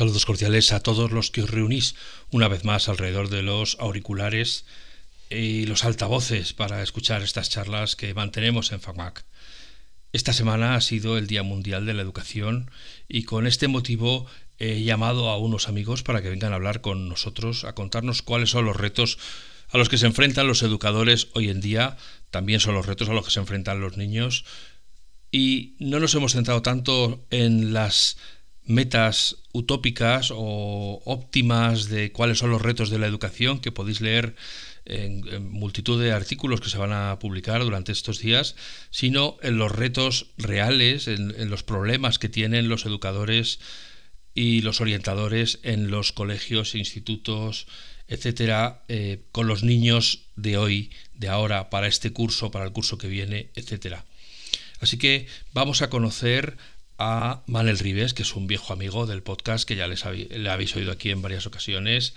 Saludos cordiales a todos los que os reunís una vez más alrededor de los auriculares y los altavoces para escuchar estas charlas que mantenemos en FACMAC. Esta semana ha sido el Día Mundial de la Educación y con este motivo he llamado a unos amigos para que vengan a hablar con nosotros, a contarnos cuáles son los retos a los que se enfrentan los educadores hoy en día, también son los retos a los que se enfrentan los niños y no nos hemos centrado tanto en las metas utópicas o óptimas de cuáles son los retos de la educación que podéis leer en, multitud de artículos que se van a publicar durante estos días, sino en los retos reales, en, los problemas que tienen los educadores y los orientadores en los colegios, institutos, etcétera, eh, con los niños de hoy, de ahora, para este curso, para el curso que viene, etcétera. Así que vamos a conocer a Manel Rives, que es un viejo amigo del podcast que ya les le habéis oído aquí en varias ocasiones,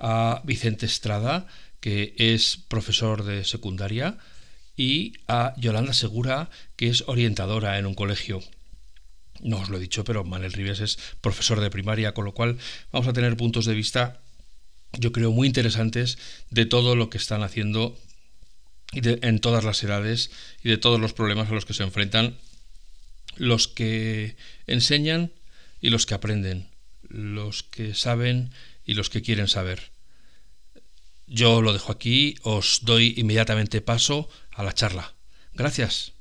a Vicente Estrada, que es profesor de secundaria, y a Yolanda Segura, que es orientadora en un colegio. No os lo he dicho, pero Manel Rives es profesor de primaria, con lo cual vamos a tener puntos de vista, yo creo, muy interesantes de todo lo que están haciendo en todas las edades y de todos los problemas a los que se enfrentan los que enseñan y los que aprenden, los que saben y los que quieren saber. Yo lo dejo aquí, os doy inmediatamente paso a la charla. Gracias.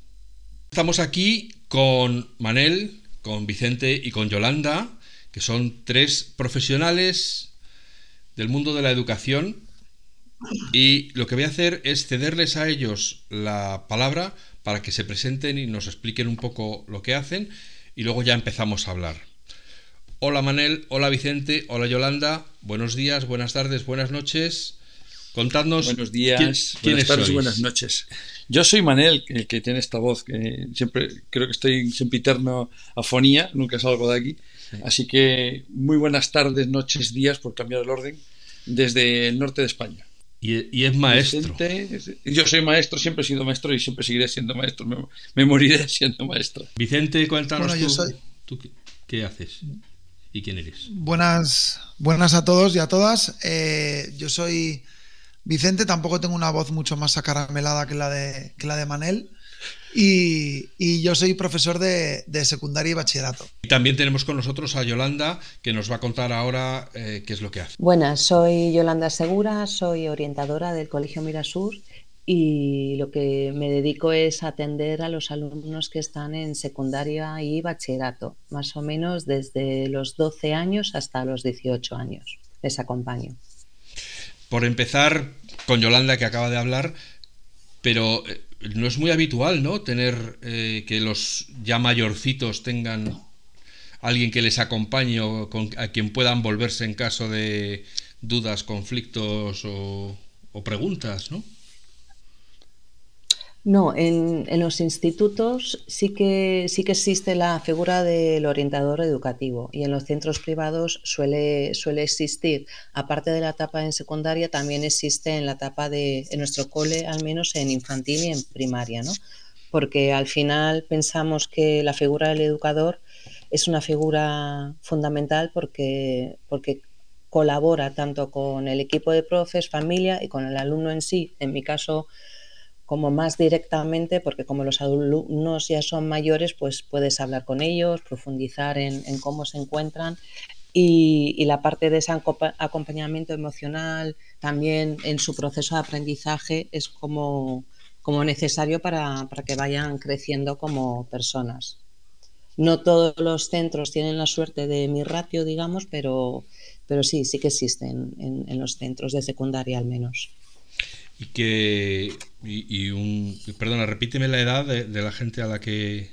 Estamos aquí con Manel, con Vicente y con Yolanda, que son tres profesionales del mundo de la educación y lo que voy a hacer es cederles a ellos la palabra para que se presenten y nos expliquen un poco lo que hacen y luego ya empezamos a hablar. Hola Manel, hola Vicente, hola Yolanda, buenos días, buenas tardes, buenas noches. Contadnos. Buenos días, buenas tardes, buenas noches. Yo soy Manel, el que tiene esta voz, que siempre creo que estoy en sempiterno afonía, nunca salgo de aquí. Así que muy buenas tardes, noches, días, por cambiar el orden, desde el norte de España. Y, es maestro. yo soy maestro, siempre he sido maestro y siempre seguiré siendo maestro. Me, moriré siendo maestro. Vicente, cuéntanos tú, qué, haces y quién eres. Buenas, buenas a todos y a todas. Eh, yo soy Vicente, tampoco tengo una voz mucho más acaramelada que la de, que la de Manel. Y, yo soy profesor de, secundaria y bachillerato. Y también tenemos con nosotros a Yolanda, que nos va a contar ahora eh, qué es lo que hace. Buenas, soy Yolanda Segura, soy orientadora del Colegio Mirasur y lo que me dedico es atender a los alumnos que están en secundaria y bachillerato, más o menos desde los 12 años hasta los 18 años. Les acompaño. Por empezar, con Yolanda, que acaba de hablar, pero eh, no es muy habitual, ¿no? Tener eh, que los ya mayorcitos tengan alguien que les acompañe o a quien puedan volverse en caso de dudas, conflictos o, o preguntas, ¿no? No, en, los institutos sí que, sí que existe la figura del orientador educativo y en los centros privados suele, suele existir, aparte de la etapa en secundaria, también existe en la etapa de, en nuestro cole, al menos en infantil y en primaria, ¿no? Porque al final pensamos que la figura del educador es una figura fundamental porque, porque colabora tanto con el equipo de profes, familia y con el alumno en sí. En mi caso, como más directamente, porque como los alumnos ya son mayores, pues puedes hablar con ellos, profundizar en, cómo se encuentran y, la parte de ese acompañamiento emocional también en su proceso de aprendizaje es como, como necesario para, que vayan creciendo como personas. No todos los centros tienen la suerte de mi ratio, digamos, pero, pero sí, sí que existen en los centros de secundaria al menos y que y, un perdona repíteme la edad de, la gente a la que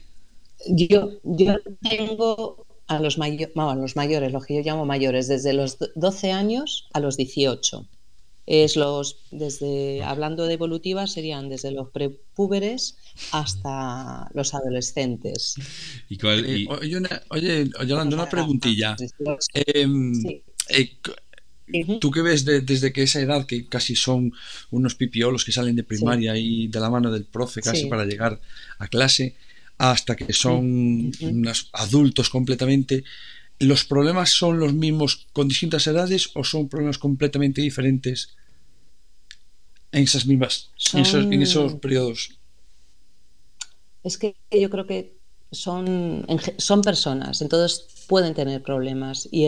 yo yo tengo a los, los mayores los que yo llamo mayores desde los 12 años a los 18 es los desde hablando de evolutiva serían desde los prepúberes hasta los adolescentes. Y, cuál, eh, oye, oye Yolanda una preguntilla. eh, eh, Tú que ves desde que esa edad, que casi son unos pipiolos que salen de primaria y de la mano del profe casi para llegar a clase, hasta que son unos adultos completamente, ¿los problemas son los mismos con distintas edades o son problemas completamente diferentes en esas mismas, en, esos, periodos? Es que yo creo que son, son personas, entonces pueden tener problemas y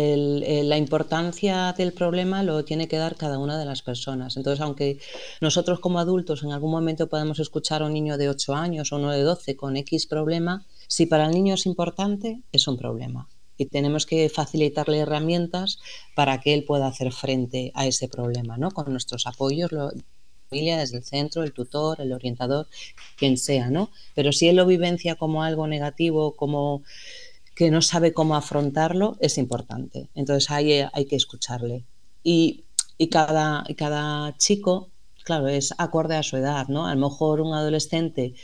la importancia del problema lo tiene que dar cada una de las personas. Entonces, aunque nosotros como adultos en algún momento podemos escuchar a un niño de 8 años o uno de 12 con X problema, si para el niño es importante, es un problema. Y tenemos que facilitarle herramientas para que él pueda hacer frente a ese problema, ¿no? Con nuestros apoyos, familia, desde el centro, el tutor, el orientador, quien sea, ¿no? Pero si él lo vivencia como algo negativo, como que no sabe cómo afrontarlo, es importante. Entonces ahí hay que escucharle. Y, cada, cada chico, claro, es acorde a su edad, ¿no? A lo mejor un adolescente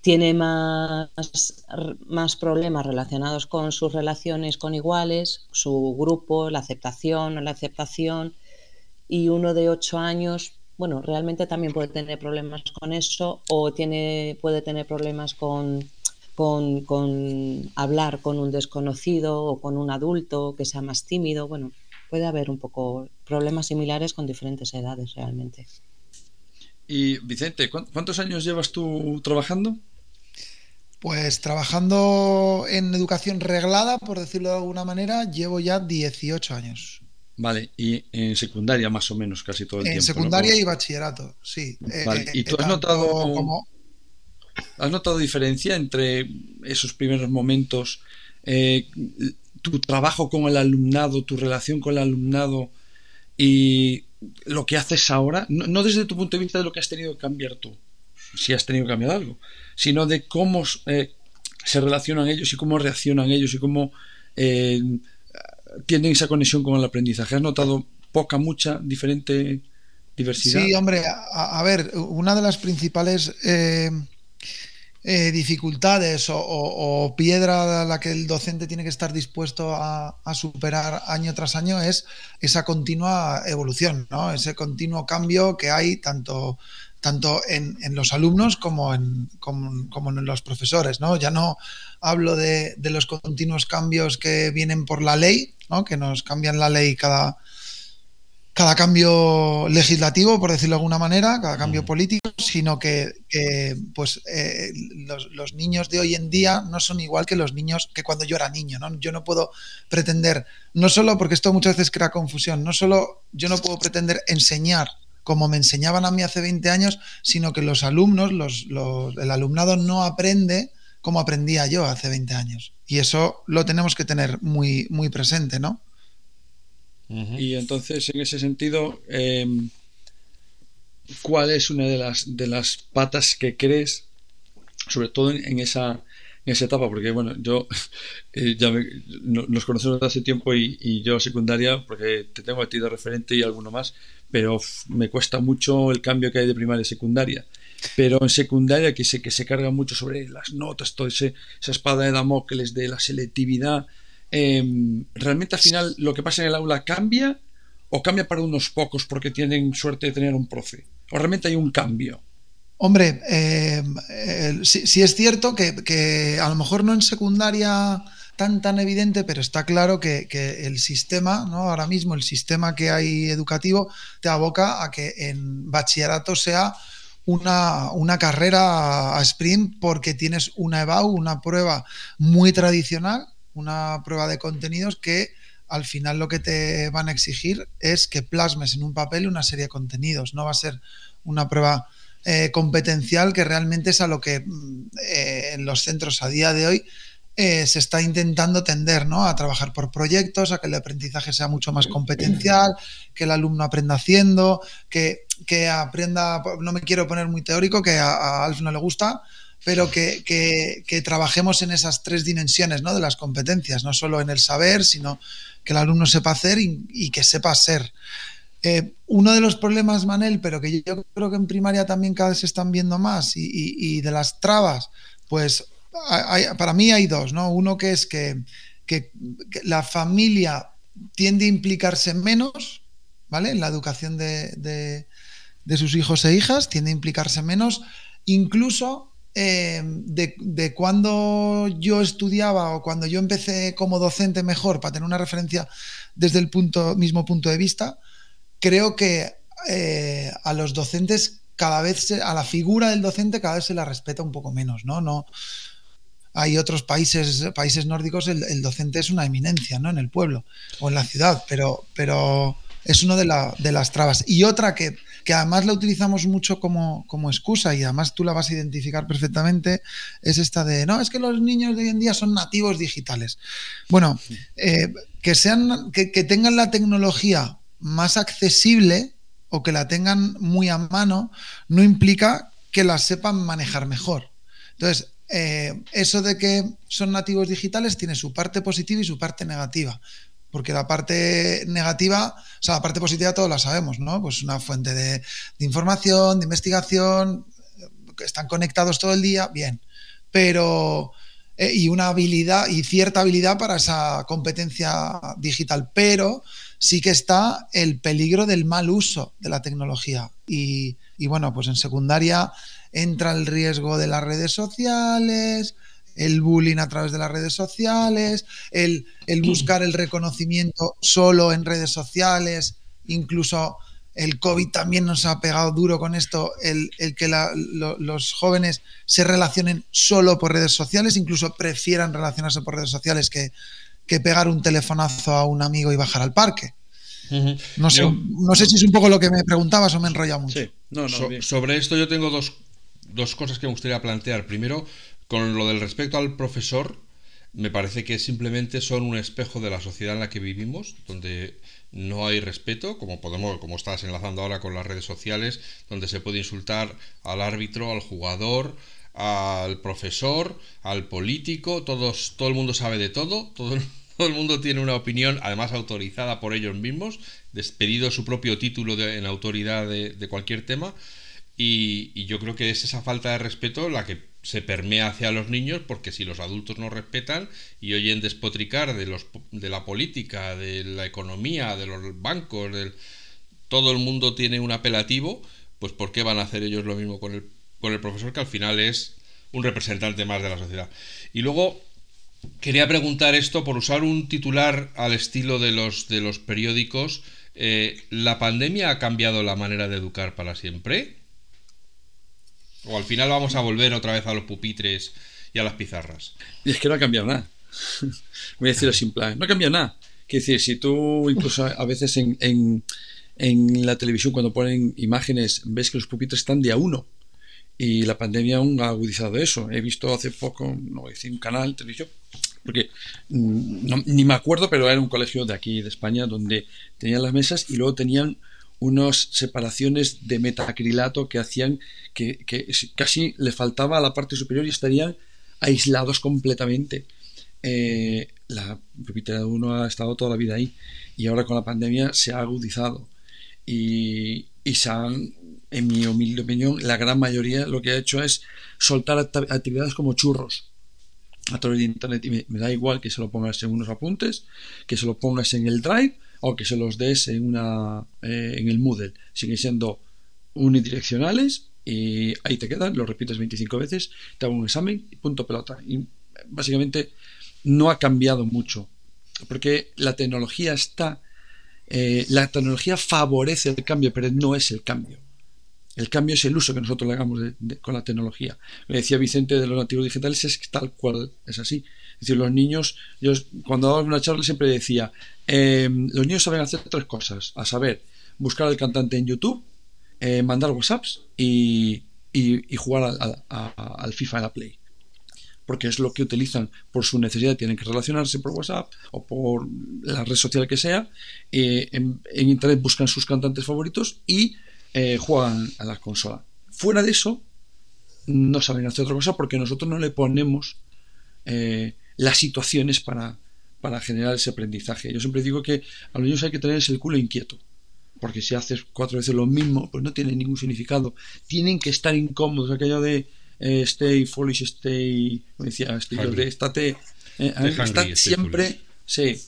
tiene más, más problemas relacionados con sus relaciones con iguales, su grupo, la aceptación o la aceptación, y uno de ocho años bueno, realmente también puede tener problemas con eso o tiene, puede tener problemas con, con, hablar con un desconocido o con un adulto que sea más tímido. Bueno, puede haber un poco problemas similares con diferentes edades realmente. Y Vicente, ¿cuántos años llevas tú trabajando? Pues trabajando en educación reglada, por decirlo de alguna manera, llevo ya 18 años. Vale, y en secundaria más o menos casi todo el tiempo. En secundaria y bachillerato, sí. Vale, eh, ¿y tú has notado, has notado diferencia entre esos primeros momentos, eh, tu trabajo con el alumnado, tu relación con el alumnado y lo que haces ahora? No, desde tu punto de vista de lo que has tenido que cambiar tú, si has tenido que cambiar algo, sino de cómo eh, se relacionan ellos y cómo reaccionan ellos y cómo tienen esa conexión con el aprendizaje. ¿Has notado poca, mucha, diferente diversidad? Sí, hombre, a, ver, una de las principales eh, eh, dificultades o, piedra a la que el docente tiene que estar dispuesto a, superar año tras año es esa continua evolución, ¿no? ese continuo cambio que hay tanto tanto en, los alumnos como en, como, en los profesores. ¿no? Ya no hablo de, de, los continuos cambios que vienen por la ley, que nos cambian la ley cada, cada cambio legislativo, por decirlo de alguna manera, cada cambio mm. político, sino que, pues eh, los, niños de hoy en día no son igual que los niños que cuando yo era niño. ¿no? Yo no puedo pretender, no solo porque esto muchas veces crea confusión, no solo yo no puedo pretender enseñar como me enseñaban a mí hace 20 años, sino que los alumnos, los, el alumnado no aprende como aprendía yo hace 20 años. Y eso lo tenemos que tener muy, muy presente, ¿no? Y entonces, en ese sentido, em, ¿cuál es una de las, de las patas que crees, sobre todo en, esa, en esa etapa? Porque, bueno, yo eh, ya nos conocemos desde hace tiempo y, y, yo secundaria, porque te tengo a ti de referente y alguno más, pero me cuesta mucho el cambio que hay de primaria a secundaria pero en secundaria que se, que se carga mucho sobre las notas, toda esa espada de Damocles de la selectividad. Em, ¿Realmente al final lo que pasa en el aula cambia o cambia para unos pocos porque tienen suerte de tener un profe? ¿O realmente hay un cambio? Hombre, em, sí, es cierto que, a lo mejor no en secundaria tan tan evidente, pero está claro que, el sistema, ¿no? ahora mismo el sistema que hay educativo, te aboca a que en bachillerato sea una, carrera a sprint porque tienes una EBAU, una prueba muy tradicional, una prueba de contenidos que al final lo que te van a exigir es que plasmes en un papel una serie de contenidos. No va a ser una prueba eh, competencial que realmente es a lo que mm, eh, en los centros a día de hoy eh, se está intentando tender ¿no? a trabajar por proyectos, a que el aprendizaje sea mucho más competencial, que el alumno aprenda haciendo, que, que aprenda, no me quiero poner muy teórico, que a, Alf no le gusta, pero que, que, trabajemos en esas tres dimensiones ¿no? de las competencias, no solo en el saber, sino que el alumno sepa hacer y, que sepa ser. Eh, uno de los problemas, Manel, pero que yo creo que en primaria también cada vez se están viendo más y de las trabas, pues para mí hay dos, ¿no? Uno que es que, la familia tiende a implicarse menos, ¿vale? En la educación de, sus hijos e hijas, tiende a implicarse menos, incluso eh, de, cuando yo estudiaba o cuando yo empecé como docente mejor, para tener una referencia desde el mismo punto de vista, creo que eh, a los docentes cada vez, a la figura del docente cada vez se la respeta un poco menos, ¿no? no hay otros países, países nórdicos, el, docente es una eminencia, ¿no? En el pueblo o en la ciudad, pero, pero es una de, de las trabas. Y otra que, que además la utilizamos mucho como, como, excusa y además tú la vas a identificar perfectamente, es esta de, no, es que los niños de hoy en día son nativos digitales. Bueno, eh, que, sean, que, que tengan la tecnología más accesible o que la tengan muy a mano, no implica que la sepan manejar mejor. Entonces, eh, eso de que son nativos digitales tiene su parte positiva y su parte negativa. Porque la parte negativa, o sea, la parte positiva todos la sabemos, ¿no? Pues una fuente de, información, de investigación, que están conectados todo el día, bien. Pero, eh, y una habilidad y cierta habilidad para esa competencia digital. Pero sí que está el peligro del mal uso de la tecnología. Y bueno, pues en secundaria entra el riesgo de las redes sociales, el bullying a través de las redes sociales, el, buscar el reconocimiento solo en redes sociales, incluso el COVID también nos ha pegado duro con esto, el, que los jóvenes se relacionen solo por redes sociales, incluso prefieran relacionarse por redes sociales que, que pegar un telefonazo a un amigo y bajar al parque. no, sé, no sé si es un poco lo que me preguntabas o me he enrollado mucho. sobre esto yo tengo dos dos cosas que me gustaría plantear. Primero, con lo del respecto al profesor, me parece que simplemente son un espejo de la sociedad en la que vivimos, donde no hay respeto, como podemos, como estás enlazando ahora con las redes sociales, donde se puede insultar al árbitro, al jugador, al profesor, al político, todos, todo el mundo sabe de todo, todo, todo el mundo tiene una opinión, además autorizada por ellos mismos, despedido su propio título de, en autoridad de, de cualquier tema. Y, yo creo que es esa falta de respeto la que se permea hacia los niños, porque si los adultos no respetan y oyen despotricar de, los, de la política, de la economía, de los bancos, todo el mundo tiene un apelativo, pues ¿por qué van a hacer ellos lo mismo con el, con el profesor, que al final es un representante más de la sociedad? Y luego quería preguntar esto por usar un titular al estilo de los, de los periódicos. Eh, ¿La pandemia ha cambiado la manera de educar para siempre? O al final vamos a volver otra vez a los pupitres y a las pizarras. Y es que no ha cambiado nada. Voy a decirlo simple. No ha cambiado nada. Quiere decir, si tú incluso a veces en, en, la televisión cuando ponen imágenes ves que los pupitres están de a uno. Y la pandemia aún ha agudizado eso. He visto hace poco, no voy a decir un canal televisión, porque mm, ni me acuerdo, pero era un colegio de aquí, de España, donde tenían las mesas y luego tenían unas separaciones de metacrilato que hacían que, casi le faltaba a la parte superior y estarían aislados completamente. Eh, la de uno ha estado toda la vida ahí y ahora con la pandemia se ha agudizado y, y se han, en mi humilde opinión, la gran mayoría lo que ha hecho es soltar actividades como churros a través de internet y me, me da igual que se lo pongas en unos apuntes, que se lo pongas en el drive o que se los des en, una, eh, en el Moodle. Siguen siendo unidireccionales y ahí te quedan, lo repites 25 veces, te hago un examen y punto pelota. Y básicamente no ha cambiado mucho, porque la tecnología está, eh, la tecnología favorece el cambio, pero no es el cambio. El cambio es el uso que nosotros le hagamos con la tecnología. Me decía Vicente de los nativos digitales, es tal cual, es así. Es decir, los niños, yo cuando daba una charla siempre decía, em, los niños saben hacer tres cosas, a saber, buscar al cantante en YouTube, eh, mandar WhatsApps y, jugar al FIFA en la Play. Porque es lo que utilizan por su necesidad, tienen que relacionarse por WhatsApp o por la red social que sea. Eh, en, Internet buscan sus cantantes favoritos y eh, juegan a la consola. Fuera de eso, no saben hacer otra cosa porque nosotros no le ponemos las situaciones para, para generar ese aprendizaje. Yo siempre digo que a los niños hay que tener el culo inquieto, porque si haces cuatro veces lo mismo, pues no tiene ningún significado. Tienen que estar incómodos, aquello de eh, stay foolish, stay, como decía, de estate, eh, siempre, sí,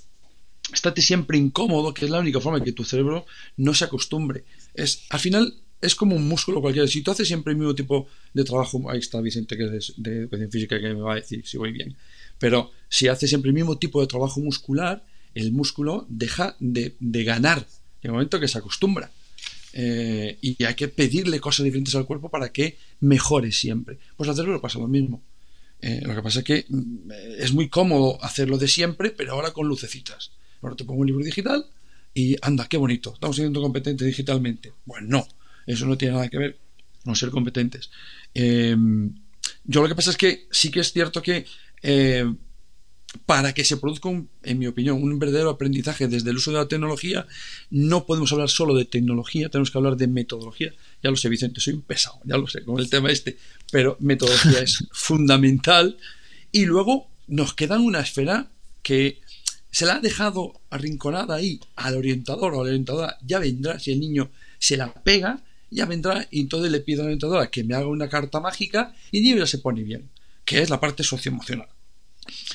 estate siempre incómodo, que es la única forma de que tu cerebro no se acostumbre. Es, al final, es como un músculo cualquiera. Si tú haces siempre el mismo tipo de trabajo, ahí está Vicente, que es de educación física, que me va a decir si voy bien. Pero si haces siempre el mismo tipo de trabajo muscular, el músculo deja de, ganar en el momento que se acostumbra. Eh, y hay que pedirle cosas diferentes al cuerpo para que mejore siempre. Pues al cerebro pasa lo mismo. Eh, lo que pasa es que mm, es muy cómodo hacerlo de siempre, pero ahora con lucecitas. Ahora te pongo un libro digital y anda, qué bonito, estamos siendo competentes digitalmente. Bueno, no, eso no tiene nada que ver con ser competentes. Eh, yo lo que pasa es que sí que es cierto que para que se produzca, en mi opinión, un verdadero aprendizaje desde el uso de la tecnología, no podemos hablar solo de tecnología, tenemos que hablar de metodología. Ya lo sé, Vicente, soy un pesado, ya lo sé, con el tema este, pero metodología es fundamental. Y luego nos queda una esfera que se la ha dejado arrinconada ahí al orientador o a la orientadora, ya vendrá, si el niño se la pega, ya vendrá y entonces le pido a la orientadora que me haga una carta mágica y el niño ya se pone bien, que es la parte socioemocional.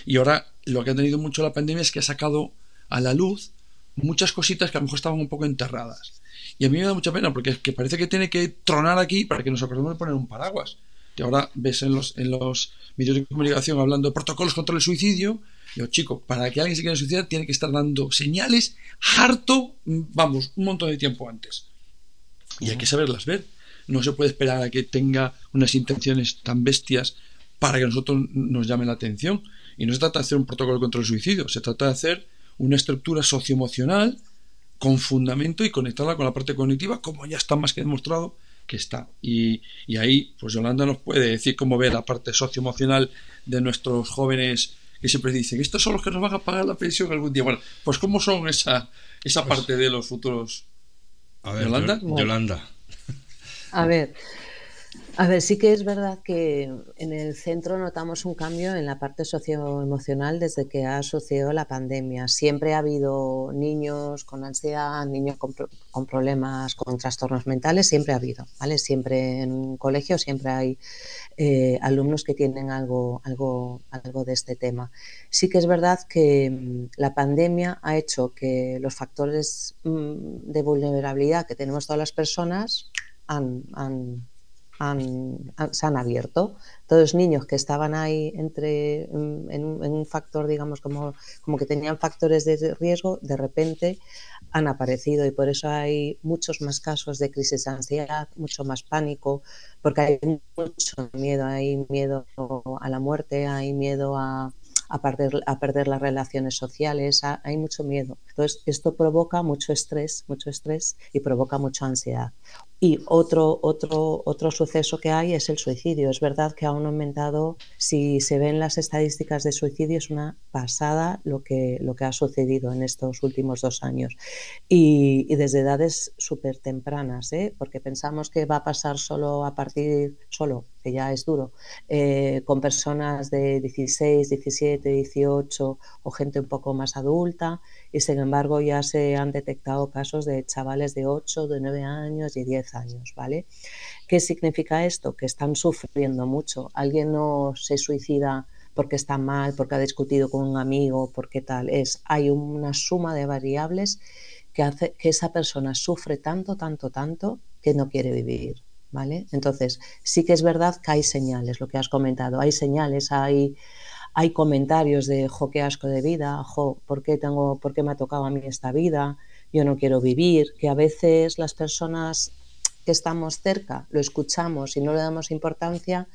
Y ahora lo que ha tenido mucho la pandemia es que ha sacado a la luz muchas cositas que a lo mejor estaban un poco enterradas. Y a mí me da mucha pena porque es que parece que tiene que tronar aquí para que nos acordemos de poner un paraguas. Y ahora ves en los, en los medios de comunicación hablando de protocolos contra el suicidio. Digo, chico, para que alguien se quiera suicidar tiene que estar dando señales harto, vamos, un montón de tiempo antes. Y hay que saberlas ver. No se puede esperar a que tenga unas intenciones tan bestias para que nosotros nos llame la atención. Y no se trata de hacer un protocolo contra el suicidio, se trata de hacer una estructura socioemocional con fundamento y conectarla con la parte cognitiva, como ya está más que demostrado que está. Y, ahí, pues Yolanda nos puede decir cómo ve la parte socioemocional de nuestros jóvenes que siempre dicen, estos son los que nos van a pagar la pensión algún día. Bueno, pues cómo son esa, esa pues parte de los futuros. A ver, Yolanda. Yolanda. A ver, a ver, sí que es verdad que en el centro notamos un cambio en la parte socioemocional desde que ha sucedido la pandemia. Siempre ha habido niños con ansiedad, niños con, problemas, con trastornos mentales, siempre ha habido, ¿vale? Siempre en un colegio siempre hay eh, alumnos que tienen algo, algo, algo de este tema. Sí que es verdad que mm, la pandemia ha hecho que los factores mm, de vulnerabilidad que tenemos todas las personas han se han abierto. Todos niños que estaban ahí entre, en, un factor, digamos, como, como que tenían factores de riesgo, de repente han aparecido y por eso hay muchos más casos de crisis de ansiedad, mucho más pánico, porque hay mucho miedo, hay miedo a la muerte, hay miedo a, a perder, a perder las relaciones sociales, hay mucho miedo. Entonces, esto provoca mucho estrés, mucho estrés y provoca mucha ansiedad. Y otro, otro, otro suceso que hay es el suicidio. Es verdad que aún ha aumentado, si se ven las estadísticas de suicidio, es una pasada lo que, lo que ha sucedido en estos últimos dos años. Y, desde edades súper tempranas, ¿eh? porque pensamos que va a pasar solo a partir, solo, que ya es duro, eh, con personas de 16, 17, 18 o gente un poco más adulta y sin embargo ya se han detectado casos de chavales de 8, de 9 años y 10 años, ¿vale? ¿Qué significa esto? Que están sufriendo mucho. Alguien no se suicida porque está mal, porque ha discutido con un amigo, porque tal. Es, hay una suma de variables que hace que esa persona sufre tanto, tanto, tanto que no quiere vivir. ¿Vale? Entonces, sí que es verdad que hay señales, lo que has comentado, hay señales, hay, hay comentarios de, jo, qué asco de vida, jo, ¿por qué, tengo, ¿por qué me ha tocado a mí esta vida? Yo no quiero vivir, que a veces las personas que estamos cerca lo escuchamos y no le damos importancia.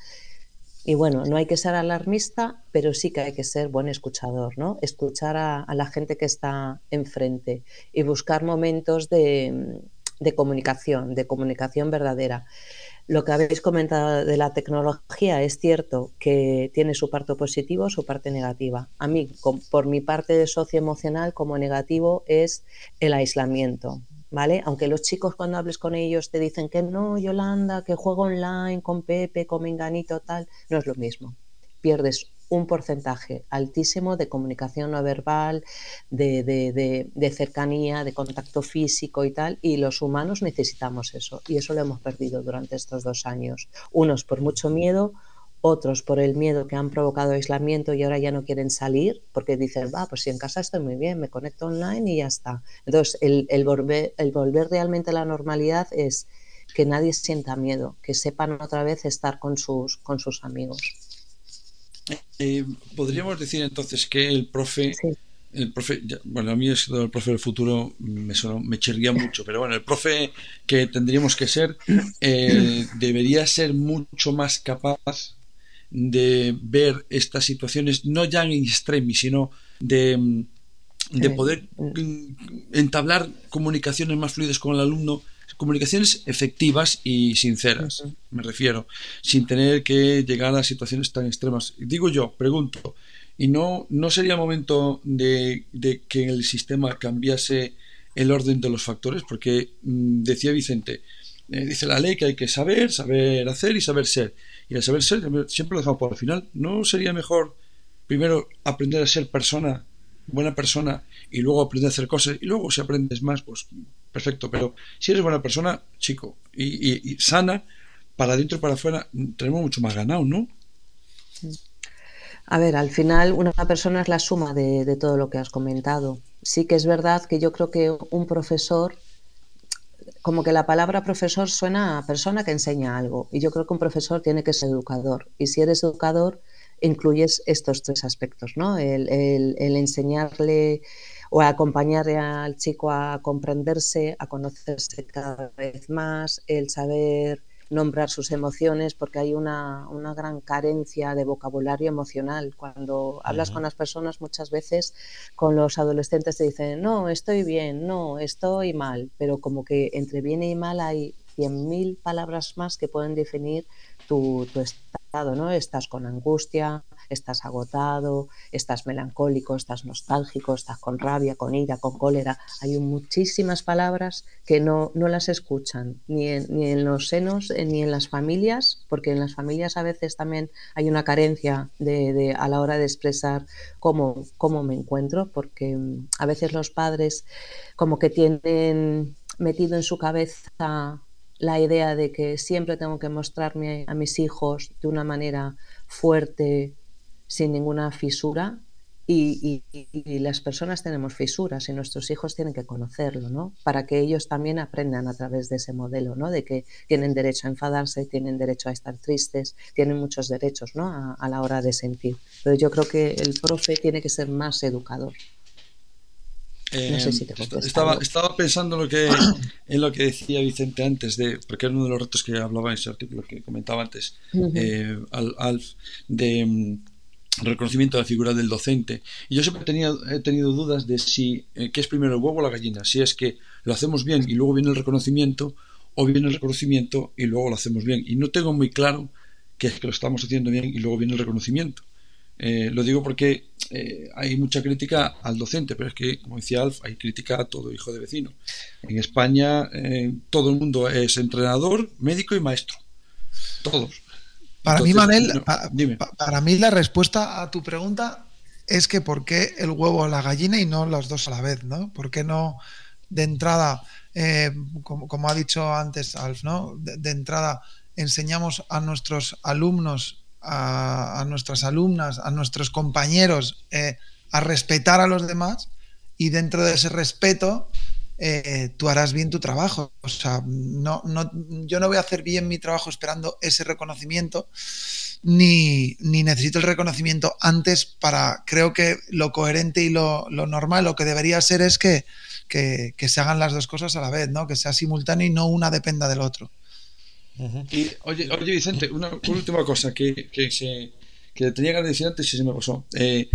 Y bueno, no hay que ser alarmista, pero sí que hay que ser buen escuchador, ¿no? Escuchar a, la gente que está enfrente y buscar momentos de, de comunicación, de comunicación verdadera. Lo que habéis comentado de la tecnología es cierto que tiene su parte positivo, su parte negativa. A mí, por mi parte de socioemocional, como negativo es el aislamiento. ¿Vale? Aunque los chicos cuando hables con ellos te dicen que no, Yolanda, que juego online con Pepe, con Menganito, tal, no es lo mismo. Pierdes un porcentaje altísimo de comunicación no verbal, de, cercanía, de contacto físico y tal, y los humanos necesitamos eso, y eso lo hemos perdido durante estos dos años. Unos por mucho miedo, otros por el miedo que han provocado aislamiento y ahora ya no quieren salir porque dicen, va, pues si en casa estoy muy bien, me conecto online y ya está. Entonces, el, volver, el volver realmente a la normalidad es que nadie sienta miedo, que sepan otra vez estar con sus, con sus amigos. Eh, podríamos decir entonces que el profe, el profe, bueno, a mí el profe del futuro me, me chirría mucho, pero bueno, el profe que tendríamos que ser eh, debería ser mucho más capaz de ver estas situaciones, no ya en extremis, sino de, de poder entablar comunicaciones más fluidas con el alumno comunicaciones efectivas y sinceras, me refiero, sin tener que llegar a situaciones tan extremas. Digo yo, pregunto, ¿y no, no sería momento de, que en el sistema cambiase el orden de los factores? Porque mm, decía Vicente, eh, dice la ley que hay que saber, saber hacer y saber ser. Y el saber ser siempre lo dejamos por el final. ¿No sería mejor primero aprender a ser persona, buena persona, y luego aprender a hacer cosas? Y luego si aprendes más, pues perfecto, pero si eres buena persona, chico, y, sana, para adentro y para afuera, tenemos mucho más ganado, ¿no? A ver, al final una persona es la suma de, todo lo que has comentado. Sí que es verdad que yo creo que un profesor, como que la palabra profesor suena a persona que enseña algo, y yo creo que un profesor tiene que ser educador. Y si eres educador, incluyes estos tres aspectos, ¿no? el enseñarle o acompañar al chico a comprenderse, a conocerse cada vez más, el saber nombrar sus emociones, porque hay una, gran carencia de vocabulario emocional. Cuando hablas con las personas, muchas veces con los adolescentes te dicen, no, estoy bien, no, estoy mal, pero como que entre bien y mal hay 100.000 palabras más que pueden definir tu, tu estado, Estás con angustia, estás agotado, estás melancólico, estás nostálgico, estás con rabia, con ira, con cólera. Hay muchísimas palabras que no, no las escuchan ni en, ni en los senos eh, ni en las familias, porque en las familias a veces también hay una carencia de, a la hora de expresar cómo, cómo me encuentro, porque mm, a veces los padres como que tienen metido en su cabeza la idea de que siempre tengo que mostrarme a mis hijos de una manera fuerte, sin ninguna fisura y, las personas tenemos fisuras y nuestros hijos tienen que conocerlo, ¿no? Para que ellos también aprendan a través de ese modelo, ¿no? De que tienen derecho a enfadarse, tienen derecho a estar tristes, tienen muchos derechos, ¿no? A, la hora de sentir. Pero yo creo que el profe tiene que ser más educador. No sé si te eh, estaba, estaba pensando en lo, que, en lo que decía Vicente antes, de, porque era uno de los retos que hablaba en ese artículo que comentaba antes, eh, Alf, de mm, reconocimiento de la figura del docente. Y yo siempre he tenido, he tenido dudas de si eh, qué es primero el huevo o la gallina, si es que lo hacemos bien y luego viene el reconocimiento, o viene el reconocimiento y luego lo hacemos bien. Y no tengo muy claro que es que lo estamos haciendo bien y luego viene el reconocimiento. Eh, lo digo porque eh, hay mucha crítica al docente, pero es que, como decía Alf, hay crítica a todo hijo de vecino. En España todo el mundo es entrenador, médico y maestro. Todos. Para mí, Manel, para, mí la respuesta a tu pregunta es que ¿por qué el huevo o la gallina y no los dos a la vez? ¿no? ¿Por qué no de entrada, eh, como, ha dicho antes Alf, ¿no? de, entrada enseñamos a nuestros alumnos, a, nuestras alumnas, a nuestros compañeros eh, a respetar a los demás y dentro de ese respeto eh, tú harás bien tu trabajo. O sea, no, no, yo no voy a hacer bien mi trabajo esperando ese reconocimiento, ni, necesito el reconocimiento antes para, creo que lo coherente y lo, normal, lo que debería ser es que, se hagan las dos cosas a la vez, ¿no? que sea simultáneo y no una dependa del otro. Y, oye, oye, Vicente, una, última cosa que, que, se, que tenía que decir antes y se me pasó. Eh,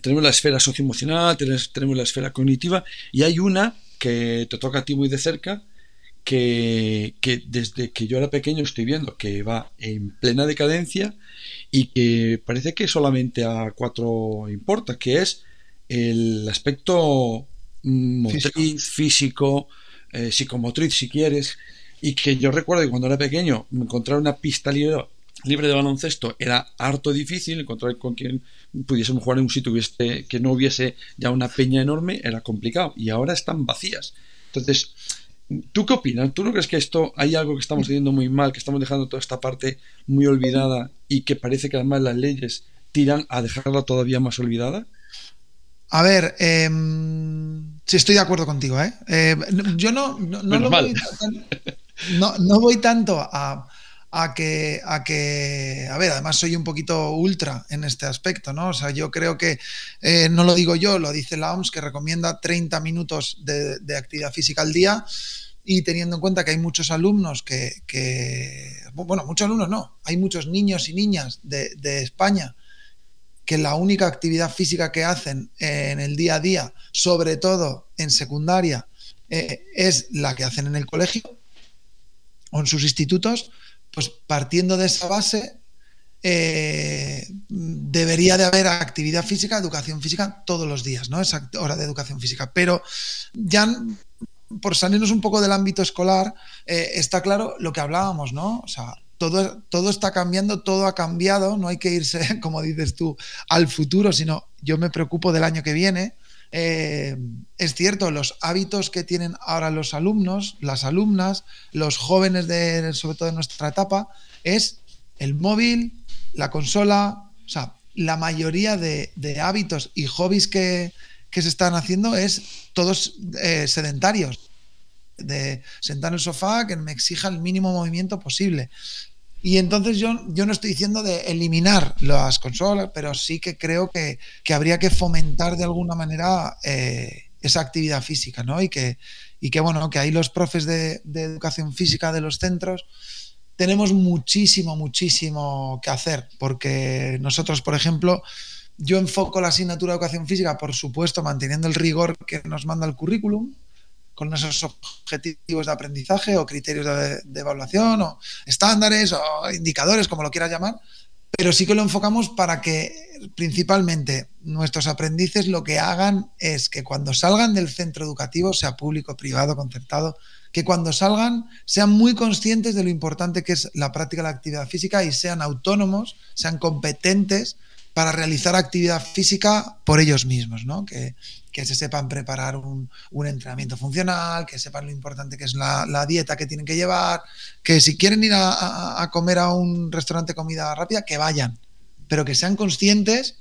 tenemos la esfera socioemocional, tenemos la esfera cognitiva y hay una que te toca a ti muy de cerca que, desde que yo era pequeño estoy viendo que va en plena decadencia y que parece que solamente a cuatro importa, que es el aspecto motriz, físico, eh, psicomotriz si quieres, y que yo recuerdo que cuando era pequeño encontrar una pista libre, libre de baloncesto era harto difícil, encontrar con quien pudiésemos jugar en un sitio que no hubiese ya una peña enorme era complicado y ahora están vacías. Entonces, ¿tú qué opinas? ¿Tú no crees que esto hay algo que estamos haciendo muy mal, que estamos dejando toda esta parte muy olvidada y que parece que además las leyes tiran a dejarla todavía más olvidada? A ver, eh, sí estoy de acuerdo contigo, ¿eh? eh yo no, no, lo veo no, no voy tanto a, a que, a que, a ver, además soy un poquito ultra en este aspecto, ¿no? O sea, yo creo que, eh, no lo digo yo, lo dice la OMS, que recomienda 30 minutos de, actividad física al día y teniendo en cuenta que hay muchos alumnos que, bueno, muchos alumnos no, hay muchos niños y niñas de, España que la única actividad física que hacen en el día a día, sobre todo en secundaria, eh, es la que hacen en el colegio o en sus institutos, pues partiendo de esa base, eh, debería de haber actividad física, educación física todos los días, ¿no? Esa hora de educación física. Pero ya por salirnos un poco del ámbito escolar, eh, está claro lo que hablábamos, ¿no? O sea, todo, todo está cambiando, todo ha cambiado, no hay que irse, como dices tú, al futuro, sino yo me preocupo del año que viene. Eh, es cierto, los hábitos que tienen ahora los alumnos, las alumnas, los jóvenes, de, sobre todo de nuestra etapa, es el móvil, la consola, o sea, la mayoría de, hábitos y hobbies que, se están haciendo es todos eh, sedentarios, de sentar en el sofá que me exija el mínimo movimiento posible. Y entonces yo, yo no estoy diciendo de eliminar las consolas, pero sí que creo que, habría que fomentar de alguna manera eh, esa actividad física, ¿no? Y que, y que bueno, que ahí los profes de, educación física de los centros tenemos muchísimo, muchísimo que hacer, porque nosotros, por ejemplo, yo enfoco la asignatura de educación física, por supuesto, manteniendo el rigor que nos manda el currículum, con esos objetivos de aprendizaje o criterios de, evaluación o estándares o indicadores, como lo quieras llamar, pero sí que lo enfocamos para que principalmente nuestros aprendices lo que hagan es que cuando salgan del centro educativo, sea público, privado, concertado, que cuando salgan sean muy conscientes de lo importante que es la práctica de la actividad física y sean autónomos, sean competentes para realizar actividad física por ellos mismos, ¿no? Que, que se sepan preparar un, entrenamiento funcional, que sepan lo importante que es la, dieta que tienen que llevar, que si quieren ir a, comer a un restaurante comida rápida, que vayan, pero que sean conscientes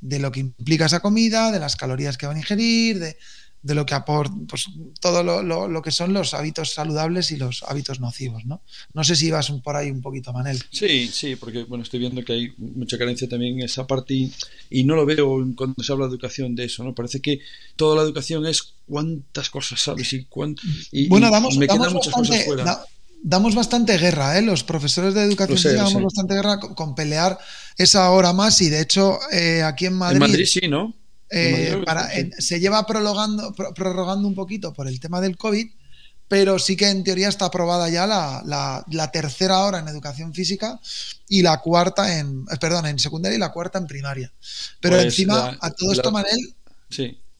de lo que implica esa comida, de las calorías que van a ingerir, de, de lo que aporta, pues todo lo, lo, que son los hábitos saludables y los hábitos nocivos, ¿no? No sé si vas por ahí un poquito, Manel. Sí, sí, porque bueno, estoy viendo que hay mucha carencia también en esa parte y, no lo veo cuando se habla de educación de eso, ¿no? Parece que toda la educación es cuántas cosas sabes y cuántas... Bueno, damos, me quedan muchas cosas fuera. damos bastante guerra, ¿eh? Los profesores de educación sé, damos bastante guerra con, pelear esa hora más y de hecho eh, aquí en Madrid... En Madrid sí, ¿no? Eh, se lleva prolongando, prorrogando un poquito por el tema del COVID, pero sí que en teoría está aprobada ya la, tercera hora en educación física y la cuarta en, eh, perdón, en secundaria y la cuarta en primaria. Pero pues encima, a todo esto, Manel,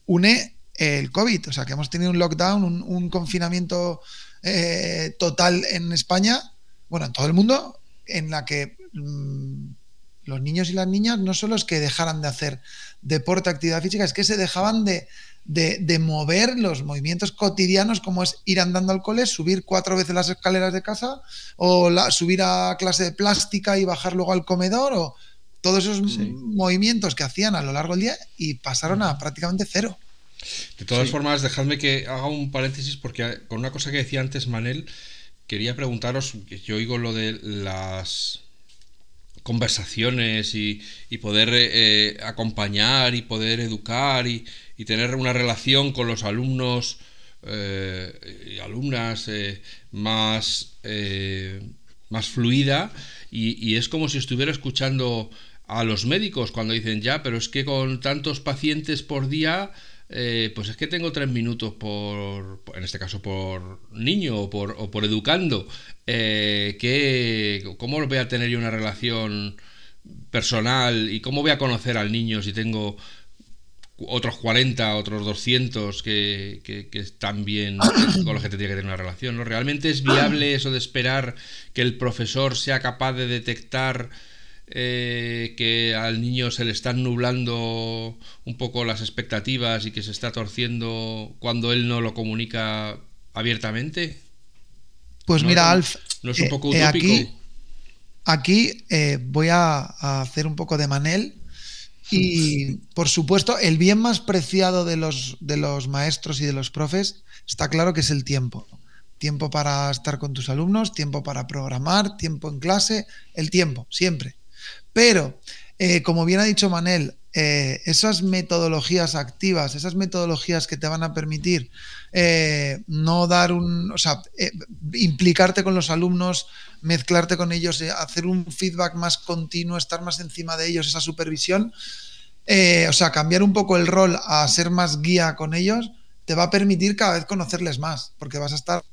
une el COVID, o sea que hemos tenido un lockdown, un, confinamiento eh, total en España, bueno, en todo el mundo, en la que mm, los niños y las niñas no solo es que dejaran de hacer deporte, actividad física, es que se dejaban de, mover los movimientos cotidianos como es ir andando al cole, subir cuatro veces las escaleras de casa o subir a clase de plástica y bajar luego al comedor o todos esos movimientos que hacían a lo largo del día y pasaron a prácticamente cero. De todas formas, dejadme que haga un paréntesis porque con una cosa que decía antes Manel, quería preguntaros, yo oigo lo de las conversaciones y, poder eh, acompañar y poder educar y, tener una relación con los alumnos eh, y alumnas eh, más, más fluida. Y, es como si estuviera escuchando a los médicos cuando dicen ya, pero es que con tantos pacientes por día eh, pues es que tengo tres minutos por, en este caso por niño o por, o por educando, eh, que, ¿cómo voy a tener yo una relación personal y cómo voy a conocer al niño si tengo otros 40, otros 200 que, que, están bien con los que te tiene que tener una relación? ¿no? ¿Realmente es viable eso de esperar que el profesor sea capaz de detectar eh, que al niño se le están nublando un poco las expectativas y que se está torciendo cuando él no lo comunica abiertamente? Pues mira, Alf, ¿no es un eh, poco eh, utópico? aquí, voy a, hacer un poco de Manel. Y por supuesto, el bien más preciado de los, de los maestros y de los profes está claro que es el tiempo Tiempo para estar con tus alumnos, tiempo para programar, tiempo en clase, el tiempo, siempre. Pero, eh, como bien ha dicho Manel, eh, esas metodologías activas, esas metodologías que te van a permitir eh, no dar un, o sea, implicarte con los alumnos, mezclarte con ellos, hacer un feedback más continuo, estar más encima de ellos, esa supervisión, o sea, cambiar un poco el rol a ser más guía con ellos, te va a permitir cada vez conocerles más, porque vas a estar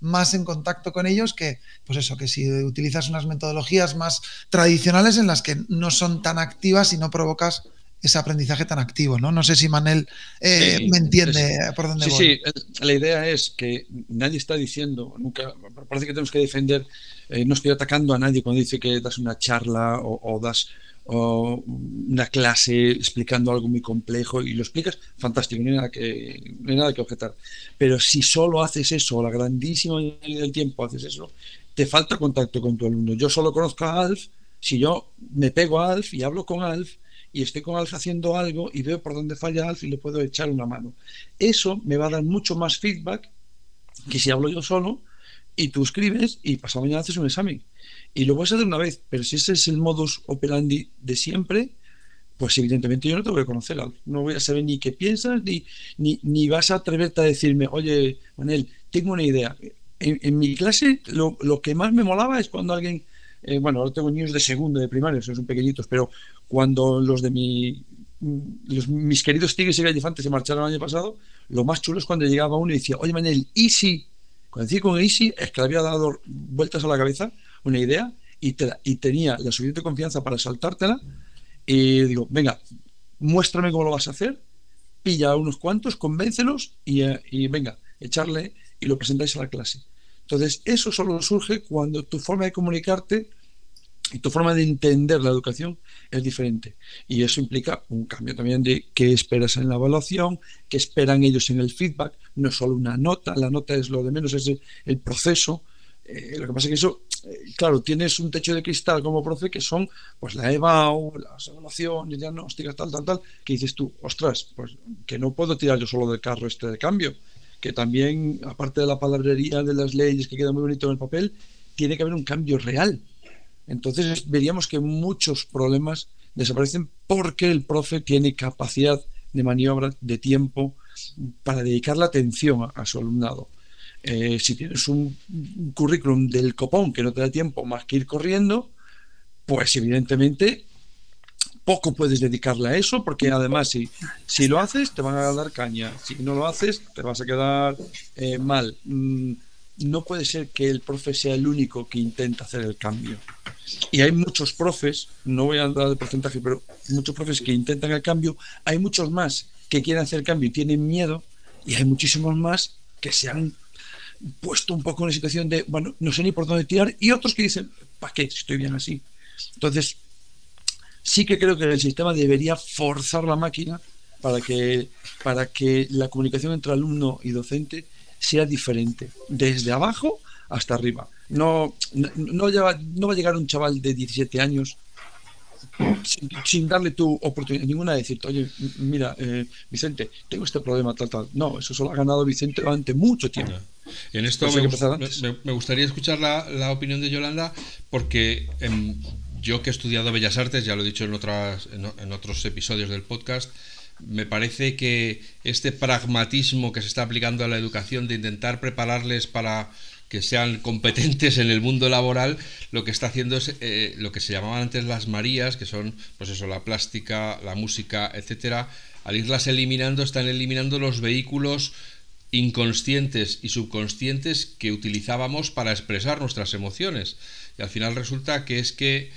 más en contacto con ellos que, pues eso, que si utilizas unas metodologías más tradicionales en las que no son tan activas y no provocas ese aprendizaje tan activo, ¿no? No sé si Manel eh, me entiende por dónde sí, voy. Sí, la idea es que nadie está diciendo, nunca, parece que tenemos que defender, eh, no estoy atacando a nadie cuando dice que das una charla o das una clase explicando algo muy complejo y lo explicas, fantástico, no hay nada que, no hay nada que objetar. Pero si solo haces eso, la grandísima mayoría del tiempo haces eso, te falta contacto con tu alumno. Yo solo conozco a Alf, si yo me pego a Alf y hablo con Alf y estoy con Alf haciendo algo y veo por dónde falla Alf y le puedo echar una mano. Eso me va a dar mucho más feedback que si hablo yo solo y tú escribes y pasado mañana haces un examen y lo a hacer una vez, pero si ese es el modus operandi de siempre, pues evidentemente yo no te voy a conocer, no voy a saber ni qué piensas, ni, ni, vas a atreverte a decirme, oye, Manel, tengo una idea. En, mi clase lo, que más me molaba es cuando alguien, eh, bueno, ahora tengo niños de segundo, de primaria, son pequeñitos, pero cuando los de mi, los, mis queridos tigres y gallifantes se marcharon el año pasado, lo más chulo es cuando llegaba uno y decía, oye Manel, Easy, cuando decía con Easy es que le había dado vueltas a la cabeza una idea y, y tenía la suficiente confianza para saltártela y digo, venga, muéstrame cómo lo vas a hacer, pilla a unos cuantos, convéncelos y, eh, y venga, echarle y lo presentáis a la clase. Entonces, eso solo surge cuando tu forma de comunicarte y tu forma de entender la educación es diferente. Y eso implica un cambio también de qué esperas en la evaluación, qué esperan ellos en el feedback, no solo una nota, la nota es lo de menos, es el, proceso. Eh, lo que pasa es que eso claro, tienes un techo de cristal como profe que son pues la EVAO, las evaluaciones, diagnósticas, tal, tal, tal, que dices tú, ostras, pues que no puedo tirar yo solo del carro este de cambio, que también, aparte de la palabrería de las leyes que queda muy bonito en el papel, tiene que haber un cambio real. Entonces veríamos que muchos problemas desaparecen porque el profe tiene capacidad de maniobra, de tiempo, para dedicar la atención a su alumnado. Eh, si tienes un, currículum del copón que no te da tiempo más que ir corriendo, pues evidentemente poco puedes dedicarle a eso, porque además si, si lo haces te van a dar caña, si no lo haces te vas a quedar eh, mal. Mm, no puede ser que el profe sea el único que intenta hacer el cambio. Y hay muchos profes, no voy a hablar de porcentaje, pero muchos profes que intentan el cambio, hay muchos más que quieren hacer el cambio y tienen miedo, y hay muchísimos más que se han puesto un poco en la situación de, bueno, no sé ni por dónde tirar, y otros que dicen, ¿para qué? Si estoy bien así. Entonces, sí que creo que el sistema debería forzar la máquina para que, para que la comunicación entre alumno y docente sea diferente, desde abajo hasta arriba. No, no, no, no va a llegar un chaval de 17 años sin, darle tu oportunidad ninguna de decirte, oye, mira, eh, Vicente, tengo este problema, tal, tal. No, eso solo ha ganado Vicente durante mucho tiempo. En esto me, gustaría escuchar la, opinión de Yolanda, porque em, yo que he estudiado Bellas Artes, ya lo he dicho en, otras, en otros episodios del podcast, me parece que este pragmatismo que se está aplicando a la educación de intentar prepararles para que sean competentes en el mundo laboral, lo que está haciendo es eh, lo que se llamaban antes las Marías, que son, pues eso, la plástica, la música, etcétera. Al irlas eliminando, están eliminando los vehículos inconscientes y subconscientes que utilizábamos para expresar nuestras emociones. Y al final resulta que es que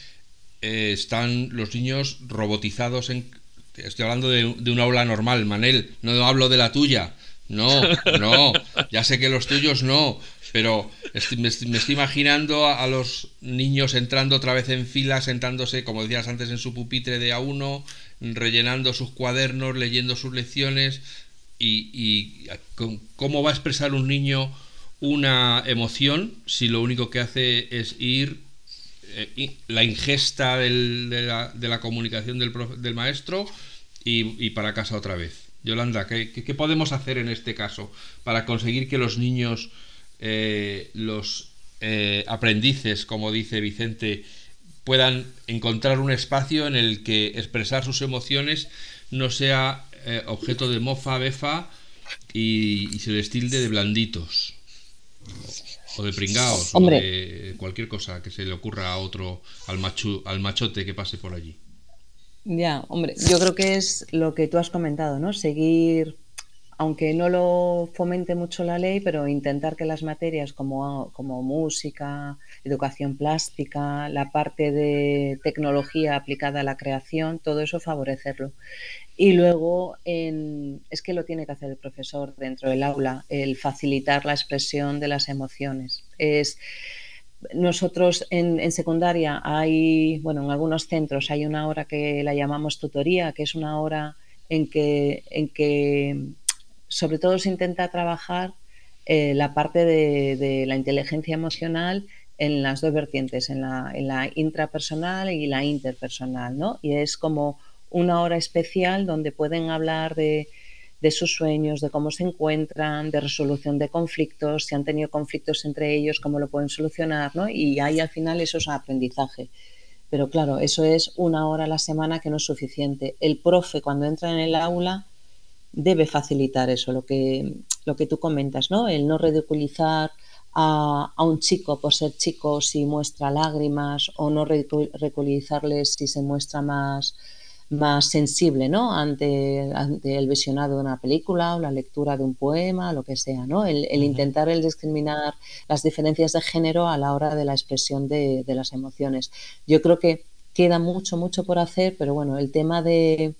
eh, están los niños robotizados en... Estoy hablando de, de un aula normal, Manel, no hablo de la tuya. No, no, ya sé que los tuyos no, pero me, estoy imaginando a, los niños entrando otra vez en fila, sentándose, como decías antes, en su pupitre de A1, rellenando sus cuadernos, leyendo sus lecciones. Y, cómo va a expresar un niño una emoción si lo único que hace es ir eh, la ingesta de, la, comunicación del, maestro y, para casa otra vez. Yolanda, ¿qué, ¿qué, podemos hacer en este caso para conseguir que los niños eh, los eh, aprendices, como dice Vicente, puedan encontrar un espacio en el que expresar sus emociones no sea eh, objeto de mofa, befa y, se les tilde de blanditos o de pringaos o de cualquier cosa que se le ocurra a otro, al, machu, al machote que pase por allí. Ya, hombre, yo creo que es lo que tú has comentado, ¿no? Seguir aunque no lo fomente mucho la ley, pero intentar que las materias como, como música, educación plástica, la parte de tecnología aplicada a la creación, todo eso favorecerlo. Y luego es que lo tiene que hacer el profesor dentro del aula, el facilitar la expresión de las emociones. Es, nosotros en, en, secundaria hay, bueno, en algunos centros hay una hora que la llamamos tutoría, que es una hora en que, en que sobre todo se intenta trabajar eh, la parte de, la inteligencia emocional en las dos vertientes, en la, intrapersonal y la interpersonal, ¿no? Y es como una hora especial donde pueden hablar de, sus sueños, de cómo se encuentran, de resolución de conflictos, si han tenido conflictos entre ellos, cómo lo pueden solucionar, ¿no? Y ahí al final eso es aprendizaje. Pero claro, eso es una hora a la semana que no es suficiente. El profe cuando entra en el aula debe facilitar eso, lo que, lo que tú comentas, ¿no? El no ridiculizar a, un chico por ser chico si muestra lágrimas o no ridiculizarle si se muestra más, más sensible, ¿no? Ante, el visionado de una película o la lectura de un poema, lo que sea, ¿no? El, intentar el discriminar las diferencias de género a la hora de la expresión de, de las emociones. Yo creo que queda mucho, mucho por hacer, pero bueno, el tema de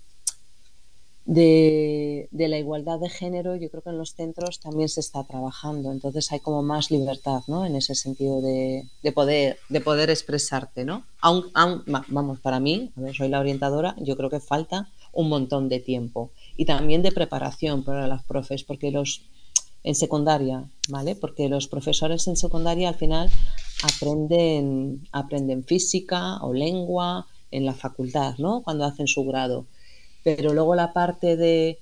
de, la igualdad de género, yo creo que en los centros también se está trabajando. Entonces hay como más libertad, ¿no? En ese sentido de, poder, de poder expresarte, ¿no? Aun, vamos, para mí, soy la orientadora, yo creo que falta un montón de tiempo y también de preparación para las profes, porque los en secundaria, ¿vale? Porque los profesores en secundaria al final aprenden, aprenden física o lengua en la facultad, ¿no? Cuando hacen su grado pero luego la parte de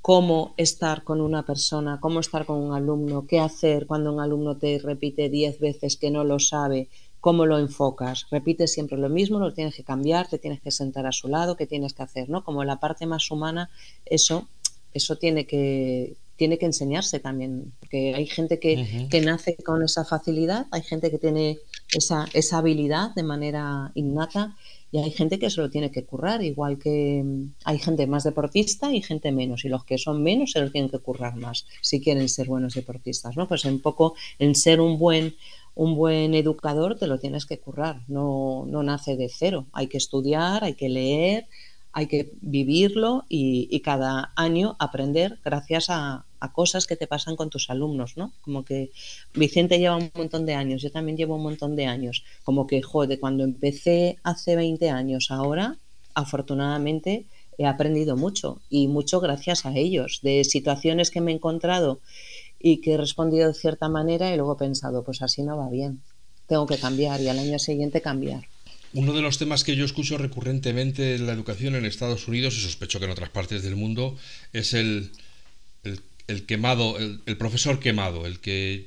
cómo estar con una persona, cómo estar con un alumno, qué hacer cuando un alumno te repite diez veces que no lo sabe, cómo lo enfocas. Repite siempre lo mismo, lo tienes que cambiar, te tienes que sentar a su lado, qué tienes que hacer, ¿no? Como la parte más humana, eso, eso tiene que tiene que enseñarse también, porque hay gente que, que nace con esa facilidad, hay gente que tiene esa, esa habilidad de manera innata y hay gente que se lo tiene que currar, igual que mm, hay gente más deportista y gente menos. Y los que son menos se lo tienen que currar más si quieren ser buenos deportistas. ¿no? Pues un poco en ser un buen, un buen educador te lo tienes que currar. No, no nace de cero. Hay que estudiar, hay que leer, hay que vivirlo y, cada año aprender gracias a, cosas que te pasan con tus alumnos, ¿no? Como que Vicente lleva un montón de años, yo también llevo un montón de años, como que, joder, cuando empecé hace 20 años, ahora, afortunadamente, he aprendido mucho y mucho gracias a ellos, de situaciones que me he encontrado y que he respondido de cierta manera y luego he pensado, pues así no va bien, tengo que cambiar y al año siguiente cambiar. Uno de los temas que yo escucho recurrentemente en la educación en Estados Unidos, y sospecho que en otras partes del mundo, es el, el, quemado, el, profesor quemado, el que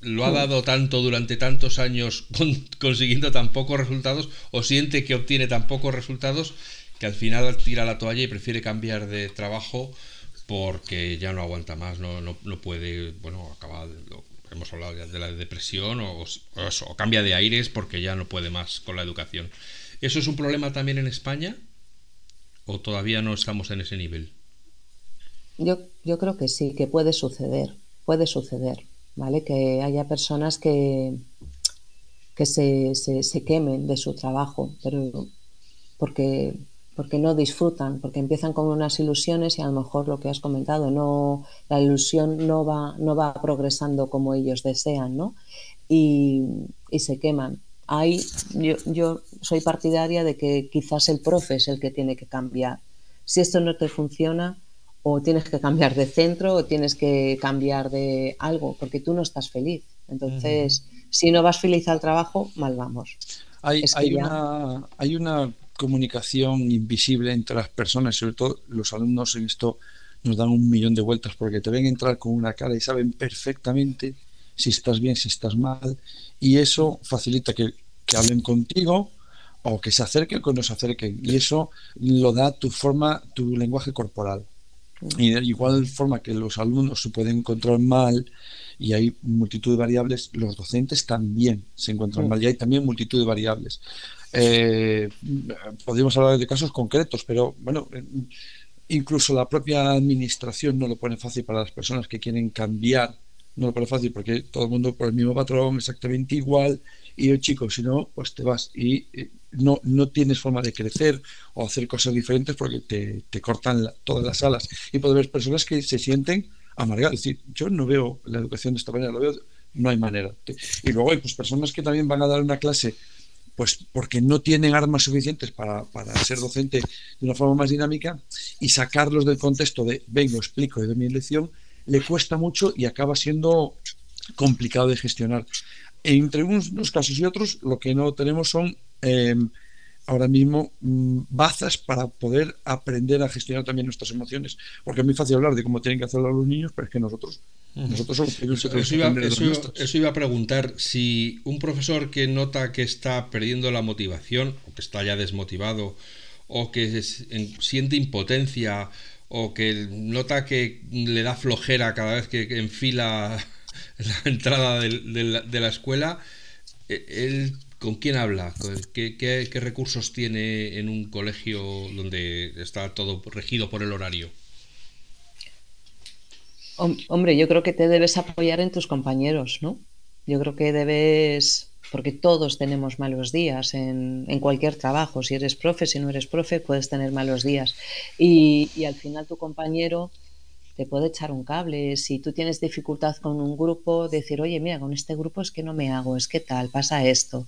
lo ha mm. dado tanto durante tantos años consiguiendo tan pocos resultados o siente que obtiene tan pocos resultados que al final tira la toalla y prefiere cambiar de trabajo porque ya no aguanta más, no, no, no puede, bueno, acaba, hemos hablado de la depresión o, cambia de aires porque ya no puede más con la educación. ¿Eso es un problema también en España o todavía no estamos en ese nivel? Yo, yo creo que sí, que puede suceder, puede suceder, ¿vale? Que haya personas que, que se, se, se quemen de su trabajo, pero porque porque no disfrutan, porque empiezan con unas ilusiones y a lo mejor lo que has comentado, no, la ilusión no va, no va progresando como ellos desean, ¿no? Y, se queman. Ahí yo, yo soy partidaria de que quizás el profe es el que tiene que cambiar. Si esto no te funciona, o tienes que cambiar de centro o tienes que cambiar de algo, porque tú no estás feliz. Entonces, si no vas feliz al trabajo, mal vamos. Hay, hay, una, hay una comunicación invisible entre las personas, sobre todo los alumnos en esto nos dan un millón de vueltas porque te ven entrar con una cara y saben perfectamente si estás bien, si estás mal, y eso facilita que, que hablen contigo o que se acerquen o que no se acerquen, y eso lo da tu forma, tu lenguaje corporal. Y de igual forma que los alumnos se pueden encontrar mal y hay multitud de variables, los docentes también se encuentran mal y hay también multitud de variables. Eh, podríamos hablar de casos concretos, pero bueno, eh, incluso la propia administración no lo pone fácil para las personas que quieren cambiar, no lo pone fácil porque todo el mundo por el mismo patrón, exactamente igual, y el chico, si no, pues te vas y eh, no, no tienes forma de crecer o hacer cosas diferentes porque te, te cortan todas las alas. Y puede haber personas que se sienten amargadas, es decir, yo no veo la educación de esta manera, lo veo, no hay manera. Y luego hay pues, personas que también van a dar una clase pues porque no tienen armas suficientes para, ser docente de una forma más dinámica y sacarlos del contexto de vengo, explico y doy mi lección, le cuesta mucho y acaba siendo complicado de gestionar. Entre unos casos y otros, lo que no tenemos son em, ahora mismo mm, bazas para poder aprender a gestionar también nuestras emociones. Porque es muy fácil hablar de cómo tienen que hacerlo los niños, pero es que nosotros, nosotros somos eso, iba, eso, iba a preguntar, si un profesor que nota que está perdiendo la motivación, o que está ya desmotivado, o que siente impotencia, o que nota que le da flojera cada vez que, enfila la entrada de, de la escuela, e, él ¿Con quién habla? ¿Qué, recursos tiene en un colegio donde está todo regido por el horario? Hombre, yo creo que te debes apoyar en tus compañeros, ¿no? Yo creo que debes, porque todos tenemos malos días en, cualquier trabajo. Si eres profe, si no eres profe, puedes tener malos días. Y, al final tu compañero te puede echar un cable. Si tú tienes dificultad con un grupo, decir, oye, mira, con este grupo es que no me hago, es que tal, pasa esto.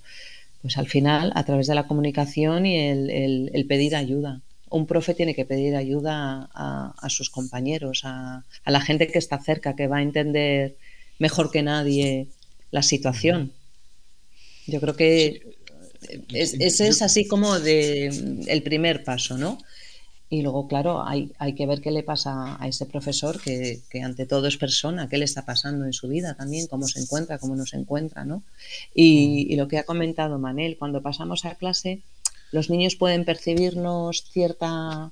Pues al final, a través de la comunicación y el, pedir ayuda. Un profe tiene que pedir ayuda a, sus compañeros, a, la gente que está cerca, que va a entender mejor que nadie la situación. Yo creo que ese es así como de, el primer paso, ¿no? Y luego, claro, hay, hay que ver qué le pasa a ese profesor que, ante todo es persona, qué le está pasando en su vida también, cómo se encuentra, cómo no se encuentra, ¿no? Y, y lo que ha comentado Manel, cuando pasamos a clase, los niños pueden percibirnos cierta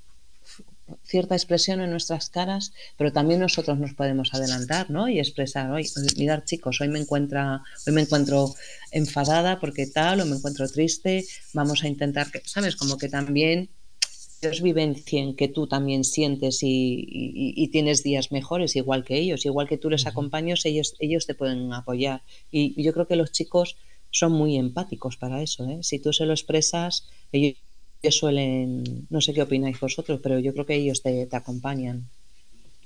cierta expresión en nuestras caras, pero también nosotros nos podemos adelantar, ¿no? Y expresar, hoy, mirar chicos, hoy me encuentra, hoy me encuentro enfadada porque tal, o me encuentro triste, vamos a intentar que, ¿sabes? Como que también ellos vivencien que tú también sientes y, tienes días mejores, igual que ellos, igual que tú les acompañas, ellos, ellos te pueden apoyar. Y yo creo que los chicos son muy empáticos para eso. ¿eh? Si tú se lo expresas, ellos, suelen, no sé qué opináis vosotros, pero yo creo que ellos te acompañan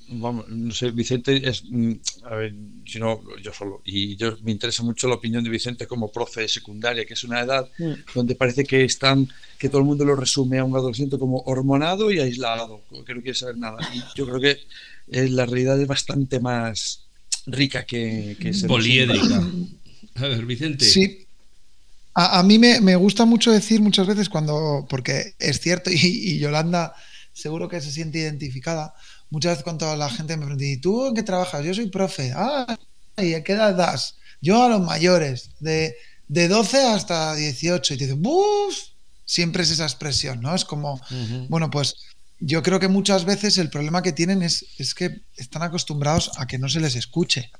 vamos, no sé, Vicente es, mm, a ver, si no, yo solo, y yo me interesa mucho la opinión de Vicente como profe de secundaria, que es una edad mm. donde parece que están, que todo el mundo lo resume a un adolescente como hormonado y aislado, que no quiere saber nada. Y yo creo que eh, la realidad es bastante más rica que, que poliédrica. A ver, Vicente. Sí. A, mí me, me, gusta mucho decir muchas veces cuando, porque es cierto, y, y Yolanda seguro que se siente identificada, muchas veces cuando la gente me pregunta, ¿y tú en qué trabajas? Yo soy profe. Ah, ¿y a qué edad das? Yo a los mayores, de, de 12 hasta 18. Y te dicen, ¡buf! Siempre es esa expresión, ¿no? Es como, bueno, pues yo creo que muchas veces el problema que tienen es, es que están acostumbrados a que no se les escuche.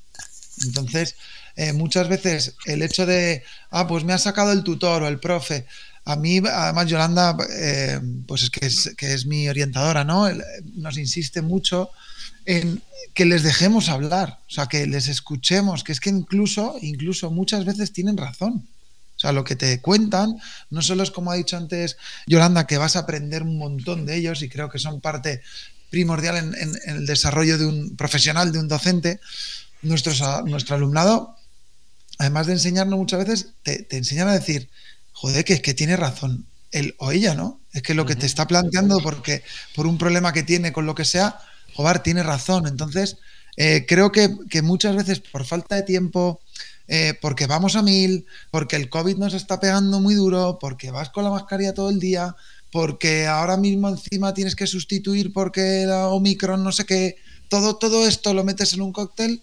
Entonces, eh, muchas veces el hecho de, ah, pues me ha sacado el tutor o el profe, a mí, además, Yolanda, eh, pues es que, es que es mi orientadora, ¿no? Nos insiste mucho en que les dejemos hablar, o sea, que les escuchemos, que es que incluso, incluso muchas veces tienen razón. O sea, lo que te cuentan no solo es como ha dicho antes Yolanda, que vas a aprender un montón de ellos y creo que son parte primordial en, el desarrollo de un profesional, de un docente. Nuestros, nuestro alumnado, además de enseñarnos muchas veces, te, te enseñan a decir, joder, que es que tiene razón él o ella, ¿no? Es que lo que te está planteando porque por un problema que tiene con lo que sea, joder, tiene razón. Entonces, eh, creo que, muchas veces por falta de tiempo, eh, porque vamos a mil, porque el COVID nos está pegando muy duro, porque vas con la mascarilla todo el día, porque ahora mismo encima tienes que sustituir porque la Omicron no sé qué, todo, todo esto lo metes en un cóctel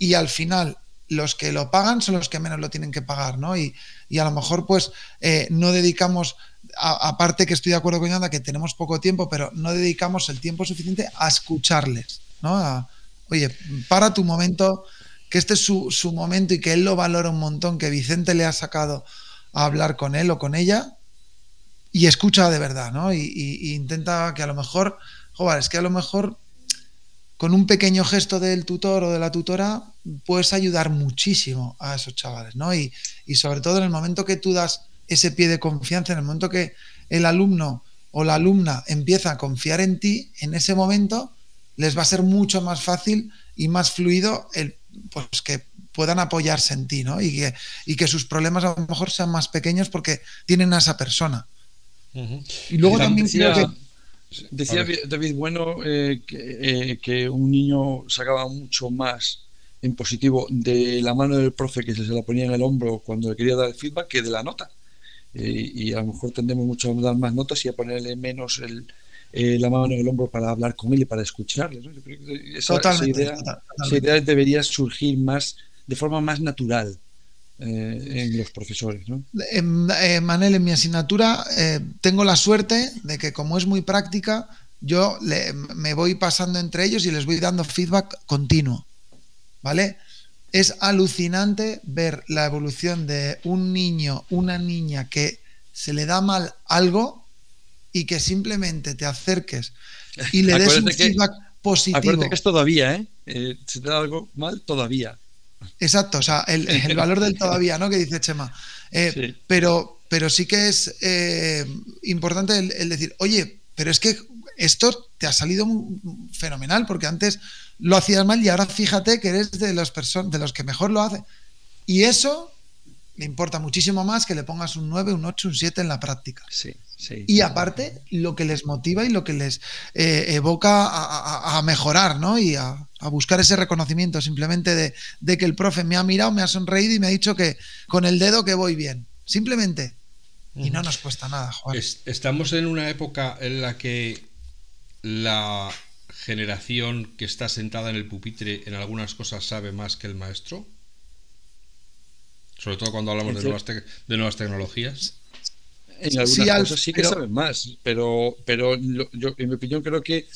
y al final los que lo pagan son los que menos lo tienen que pagar, ¿no? Y, a lo mejor, pues, eh, no dedicamos, aparte que estoy de acuerdo con Yanda, que tenemos poco tiempo, pero no dedicamos el tiempo suficiente a escucharles, ¿no? oye, para tu momento, que este es su, momento y que él lo valora un montón, que Vicente le ha sacado a hablar con él o con ella, y escucha de verdad, ¿no? Y, intenta que a lo mejor, joder, es que a lo mejor con un pequeño gesto del tutor o de la tutora puedes ayudar muchísimo a esos chavales, ¿no? Y, sobre todo en el momento que tú das ese pie de confianza, en el momento que el alumno o la alumna empieza a confiar en ti, en ese momento les va a ser mucho más fácil y más fluido el pues que puedan apoyarse en ti, ¿no? Y que, y que sus problemas a lo mejor sean más pequeños porque tienen a esa persona. Y luego también decía, decía David Bueno eh, eh, que, un niño sacaba mucho más en positivo de la mano del profe que se la ponía en el hombro cuando le quería dar el feedback que de la nota. Eh, y a lo mejor tendemos mucho a dar más notas y a ponerle menos el, la mano en el hombro para hablar con él y para escucharle. esa, idea, debería surgir más de forma más natural. Eh, en los profesores. ¿no? Eh, Manel, en mi asignatura eh, tengo la suerte de que como es muy práctica, yo me voy pasando entre ellos y les voy dando feedback continuo. ¿Vale? Es alucinante ver la evolución de un niño, una niña que se le da mal algo y que simplemente te acerques y le des un feedback positivo. Acuérdate que es todavía, ¿eh? Si te da algo mal, todavía. Exacto, o sea, el, valor del todavía, ¿no? Que dice Chema. Eh, pero, pero sí que es eh, importante el, decir, oye, pero es que esto te ha salido fenomenal, porque antes lo hacías mal y ahora fíjate que eres de los, de los que mejor lo hace. Y eso le importa muchísimo más que le pongas un 9, un 8, un 7 en la práctica. Sí, sí. Y aparte, lo que les motiva y lo que les eh, evoca a, mejorar, ¿no? Y a, buscar ese reconocimiento simplemente de, que el profe me ha mirado, me ha sonreído y me ha dicho que con el dedo que voy bien. Simplemente. Y no nos cuesta nada, Juan. Estamos en una época en la que la generación que está sentada en el pupitre en algunas cosas sabe más que el maestro. Sobre todo cuando hablamos de nuevas, de nuevas tecnologías. En algunas cosas sí que saben más, pero, pero yo, en mi opinión creo que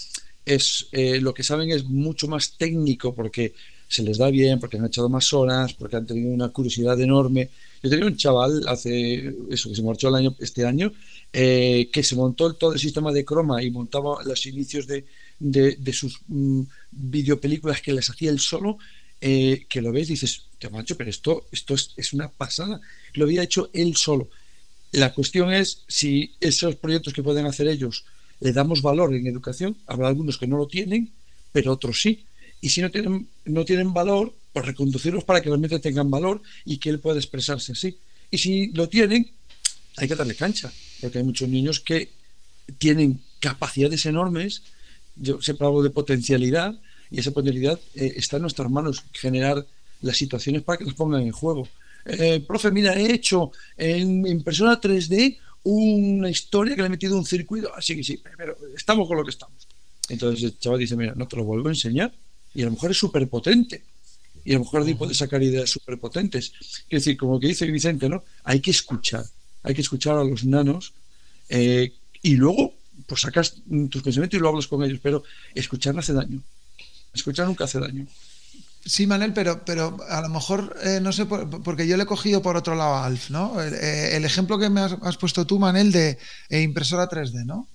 es eh, lo que saben es mucho más técnico porque se les da bien, porque han echado más horas, porque han tenido una curiosidad enorme. Yo tenía un chaval hace eso que se marchó el año, este año, eh, que se montó todo el sistema de croma y montaba los inicios de, de, sus mm, videopelículas que les hacía él solo eh, que lo ves y dices, te macho, pero esto, esto es, una pasada. Lo había hecho él solo. La cuestión es si esos proyectos que pueden hacer ellos le damos valor en educación. Habrá algunos que no lo tienen, pero otros sí. Y si no tienen, no tienen valor, pues reconducirlos para que realmente tengan valor y que él pueda expresarse así. Y si lo tienen, hay que darle cancha, porque hay muchos niños que tienen capacidades enormes. Yo siempre hablo de potencialidad, y esa potencialidad eh, está en nuestras manos, generar las situaciones para que nos pongan en juego. Eh, profe, mira, he hecho en impresora 3D una historia que le he metido un circuito, así que sí, pero estamos con lo que estamos. Entonces el chaval dice, mira, no te lo vuelvo a enseñar. Y a lo mejor es súper potente. Y a lo mejor ahí puede sacar ideas súper potentes. Es decir, como que dice Vicente, ¿no? Hay que escuchar. Hay que escuchar a los nanos eh, y luego pues sacas tus pensamientos y lo hablas con ellos. Pero escuchar no hace daño. Escuchar nunca hace daño. Sí, Manel, pero, pero a lo mejor, eh, no sé, porque yo le he cogido por otro lado a Alf, ¿no? El, eh, ejemplo que me has, puesto tú, Manel, de eh, impresora 3D, ¿no?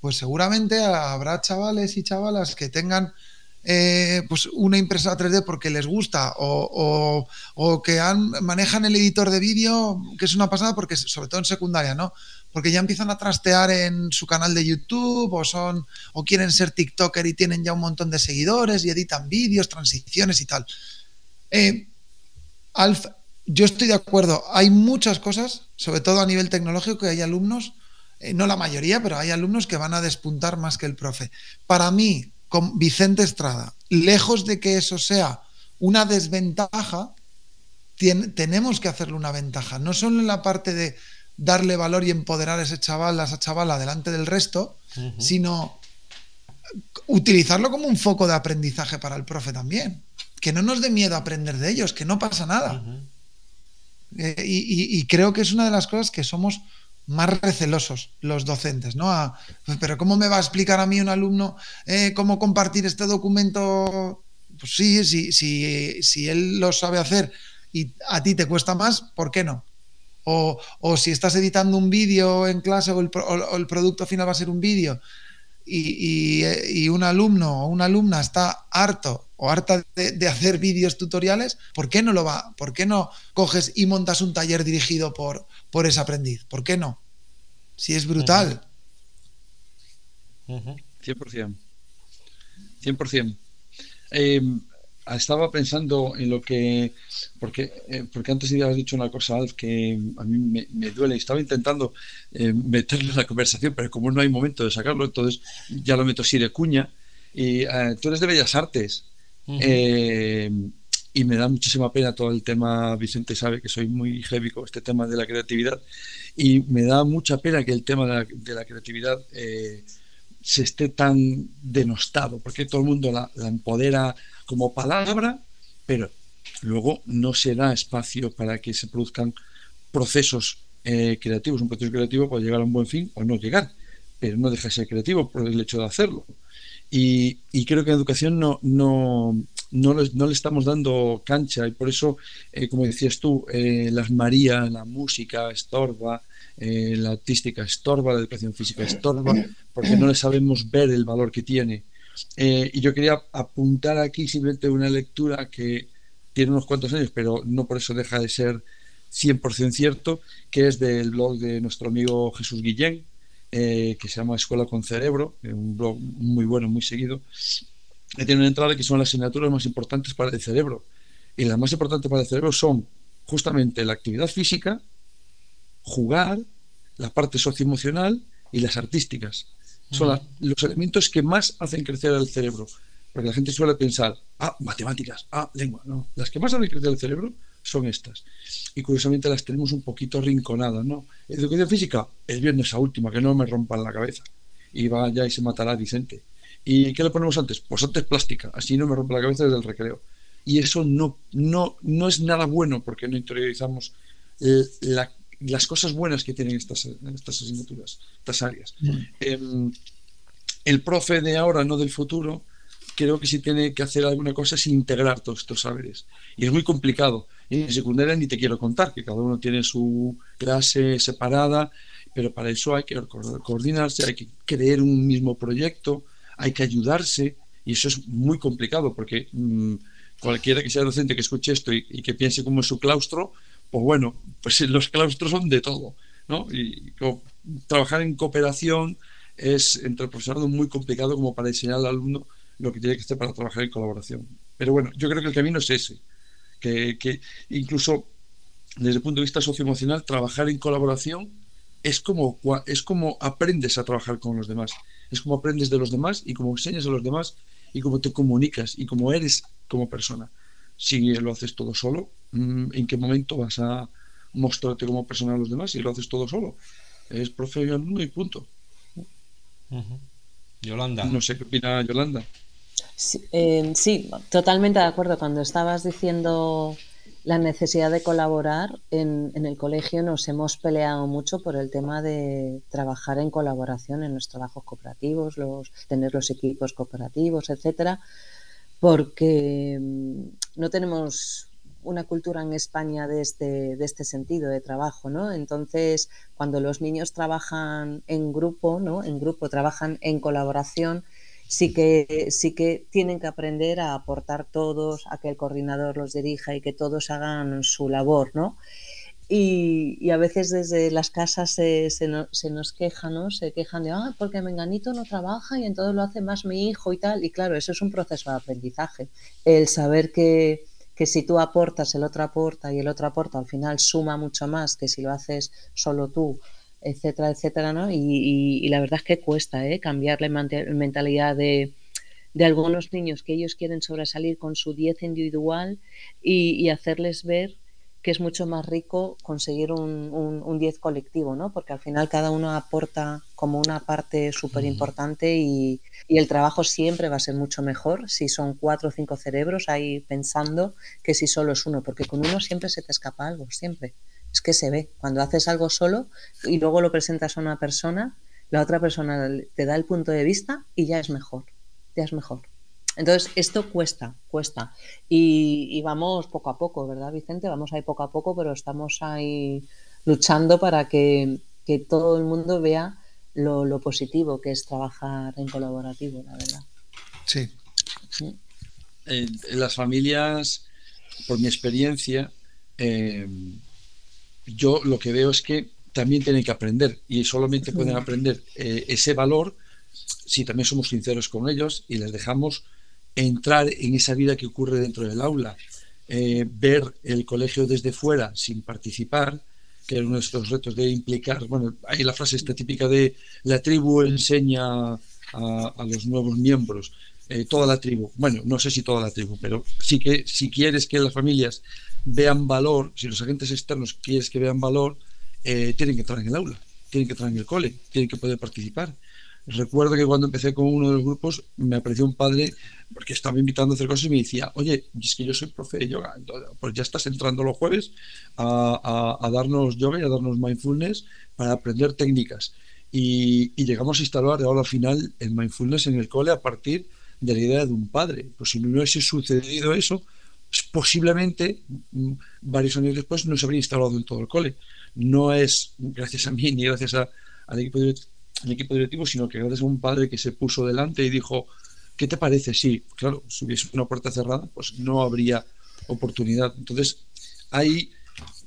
Pues seguramente habrá chavales y chavalas que tengan pues una impresora 3D porque les gusta o, o que han, manejan el editor de vídeo, que es una pasada porque, sobre todo en secundaria, ¿no? porque ya empiezan a trastear en su canal de YouTube o son o quieren ser TikToker y tienen ya un montón de seguidores y editan vídeos, transiciones y tal. Eh, Alf, yo estoy de acuerdo. Hay muchas cosas, sobre todo a nivel tecnológico, que hay alumnos, eh, no la mayoría, pero hay alumnos que van a despuntar más que el profe. Para mí, con Vicente Estrada, lejos de que eso sea una desventaja, tenemos que hacerle una ventaja. No solo en la parte de darle valor y empoderar a ese chaval, a esa chavala delante del resto, sino utilizarlo como un foco de aprendizaje para el profe también. que no nos dé miedo aprender de ellos, que no pasa nada. Eh, y, creo que es una de las cosas que somos más recelosos los docentes, ¿no? Pues, pero ¿cómo me va a explicar a mí un alumno eh, cómo compartir este documento? Pues sí, si, si él lo sabe hacer y a ti te cuesta más, ¿por qué no? O, si estás editando un vídeo en clase o el, producto final va a ser un vídeo y, un alumno o una alumna está harto o harta de, hacer vídeos tutoriales, ¿por qué no lo va? ¿Por qué no coges y montas un taller dirigido por, por ese aprendiz? ¿Por qué no? Si es brutal. 100%. 100%. Estaba pensando en lo que, porque, eh, porque antes ya has dicho una cosa, Alf, que a mí me, me duele. Estaba intentando eh, meterlo en la conversación, pero como no hay momento de sacarlo, entonces ya lo meto así de cuña. Y eh, tú eres de Bellas Artes. y me da muchísima pena todo el tema, Vicente sabe que soy muy heavy con este tema de la creatividad, y me da mucha pena que el tema de la, de la creatividad se esté tan denostado, porque todo el mundo la, la empodera como palabra, pero luego no se da espacio para que se produzcan procesos eh, creativos. Un proceso creativo puede llegar a un buen fin o no llegar, pero no deja de ser creativo por el hecho de hacerlo. Y, creo que en educación no, no, no, le, estamos dando cancha y por eso, eh, como decías tú, eh, las María, la música estorba, la artística estorba, la educación física estorba, porque no le sabemos ver el valor que tiene. y yo quería apuntar aquí simplemente una lectura que tiene unos cuantos años, pero no por eso deja de ser 100% cierto, que es del blog de nuestro amigo Jesús Guillén, eh, que se llama Escuela con Cerebro, un blog muy bueno, muy seguido, que tiene una entrada que son las asignaturas más importantes para el cerebro. Y las más importantes para el cerebro son justamente la actividad física, jugar, la parte socioemocional y las artísticas. Son los elementos que más hacen crecer al cerebro. Porque la gente suele pensar, ah, matemáticas, ah, lengua. No, las que más hacen crecer el cerebro son estas. Y curiosamente las tenemos un poquito rinconadas, ¿no? Educación física, el viernes esa última, que no me rompan la cabeza. Y va ya y se matará Vicente. ¿Y qué le ponemos antes? Pues antes plástica, así no me rompe la cabeza desde el recreo. Y eso no, no, no es nada bueno porque no interiorizamos las cosas buenas que tienen estas, estas asignaturas, estas áreas. Mm. Em, el profe de ahora, no del futuro, creo que si tiene que hacer alguna cosa es integrar todos estos saberes. Y es muy complicado. Y en secundaria ni te quiero contar, que cada uno tiene su clase separada, pero para eso hay que coordinarse, hay que creer un mismo proyecto, hay que ayudarse, y eso es muy complicado, porque mm, cualquiera que sea docente que escuche esto y, que piense como es su claustro, pues bueno, pues los claustros son de todo, ¿no? Y trabajar en cooperación es entre el profesorado muy complicado como para enseñar al alumno lo que tiene que hacer para trabajar en colaboración. Pero bueno, yo creo que el camino es ese, que, incluso desde el punto de vista socioemocional, trabajar en colaboración es como, es como aprendes a trabajar con los demás, es como aprendes de los demás y como enseñas a los demás y cómo te comunicas y cómo eres como persona. Si lo haces todo solo, ¿en qué momento vas a mostrarte como persona a los demás si lo haces todo solo? Es profe y alumno y punto. Yolanda. No sé qué opina Yolanda. Eh, sí, totalmente de acuerdo. Cuando estabas diciendo la necesidad de colaborar, en, el colegio nos hemos peleado mucho por el tema de trabajar en colaboración en los trabajos cooperativos, los, tener los equipos cooperativos, etcétera, porque mm, no tenemos una cultura en España de este, de este sentido de trabajo, ¿no? Entonces, cuando los niños trabajan en grupo, ¿no? En grupo, trabajan en colaboración, sí que, sí que tienen que aprender a aportar todos, a que el coordinador los dirija y que todos hagan su labor, ¿no? Y, a veces desde las casas se, se, nos quejan, ¿no? Se quejan de, ah, porque Menganito no trabaja y entonces lo hace más mi hijo y tal. Y claro, eso es un proceso de aprendizaje. El saber que, que si tú aportas, el otro aporta y el otro aporta, al final suma mucho más que si lo haces solo tú etcétera, etcétera, ¿no? Y, la verdad es que cuesta ¿eh? cambiar la mentalidad de, algunos niños que ellos quieren sobresalir con su 10 individual y, hacerles ver que es mucho más rico conseguir un 10 colectivo, ¿no? Porque al final cada uno aporta como una parte súper importante y, y, el trabajo siempre va a ser mucho mejor si son cuatro o cinco cerebros ahí pensando que si solo es uno, porque con uno siempre se te escapa algo, siempre. Es que se ve, cuando haces algo solo y luego lo presentas a una persona, la otra persona te da el punto de vista y ya es mejor, ya es mejor. Entonces, esto cuesta, cuesta. Y, vamos poco a poco, ¿verdad, Vicente? Vamos ahí poco a poco, pero estamos ahí luchando para que, todo el mundo vea lo, positivo que es trabajar en colaborativo, la verdad. Sí. En, las familias, por mi experiencia, eh, yo lo que veo es que también tienen que aprender y solamente pueden aprender eh, ese valor si también somos sinceros con ellos y les dejamos entrar en esa vida que ocurre dentro del aula, eh, ver el colegio desde fuera sin participar, que es uno de estos retos de implicar, bueno, hay la frase esta típica de la tribu enseña a, los nuevos miembros, eh, toda la tribu, bueno, no sé si toda la tribu, pero sí que si quieres que las familias vean valor, si los agentes externos quieres que vean valor, eh, tienen que entrar en el aula, tienen que entrar en el cole, tienen que poder participar. Recuerdo que cuando empecé con uno de los grupos me apareció un padre porque estaba invitando a hacer cosas y me decía, oye, es que yo soy profe de yoga, pues ya estás entrando los jueves a, darnos yoga y a darnos mindfulness para aprender técnicas. Y, llegamos a instalar ahora al final el mindfulness en el cole a partir de la idea de un padre. Pues si no hubiese sucedido eso, pues posiblemente mm, varios años después no se habría instalado en todo el cole. No es gracias a mí ni gracias al equipo el equipo directivo, sino que gracias a un padre que se puso delante y dijo, ¿qué te parece? Sí, claro, si hubiese una puerta cerrada, pues no habría oportunidad. Entonces, ahí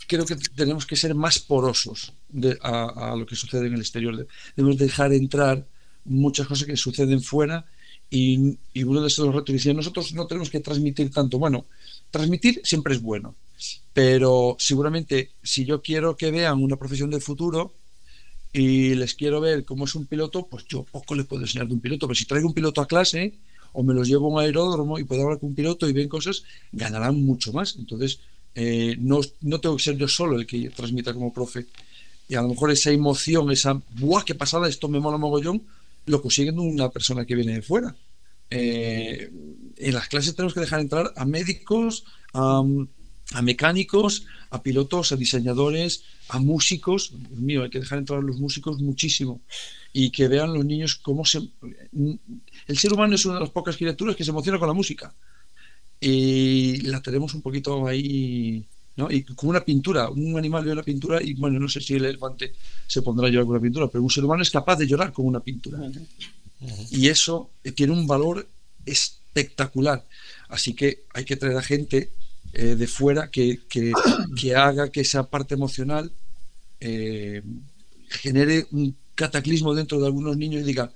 creo que tenemos que ser más porosos a, lo que sucede en el exterior. Debemos dejar entrar muchas cosas que suceden fuera y, uno de esos retos dice, nosotros no tenemos que transmitir tanto. Bueno, transmitir siempre es bueno, pero seguramente si yo quiero que vean una profesión del futuro, y les quiero ver cómo es un piloto, pues yo poco les puedo enseñar de un piloto, pero si traigo un piloto a clase o me los llevo a un aeródromo y puedo hablar con un piloto y ven cosas, ganarán mucho más. Entonces, eh, no, no tengo que ser yo solo el que transmita como profe. Y a lo mejor esa emoción, esa, ¡buah, qué pasada! Esto me mola mogollón, lo consiguen una persona que viene de fuera. Eh, en las clases tenemos que dejar entrar a médicos, a, a mecánicos, a pilotos, a diseñadores, a músicos. Dios mío, hay que dejar entrar a los músicos muchísimo y que vean los niños cómo se. El ser humano es una de las pocas criaturas que se emociona con la música y la tenemos un poquito ahí. ¿no? Y como una pintura, un animal ve una pintura y bueno, no sé si el elefante se pondrá a llorar con una pintura, pero un ser humano es capaz de llorar con una pintura. Y eso tiene un valor espectacular. Así que hay que traer a gente eh, de fuera que, que, haga que esa parte emocional eh, genere un cataclismo dentro de algunos niños y diga,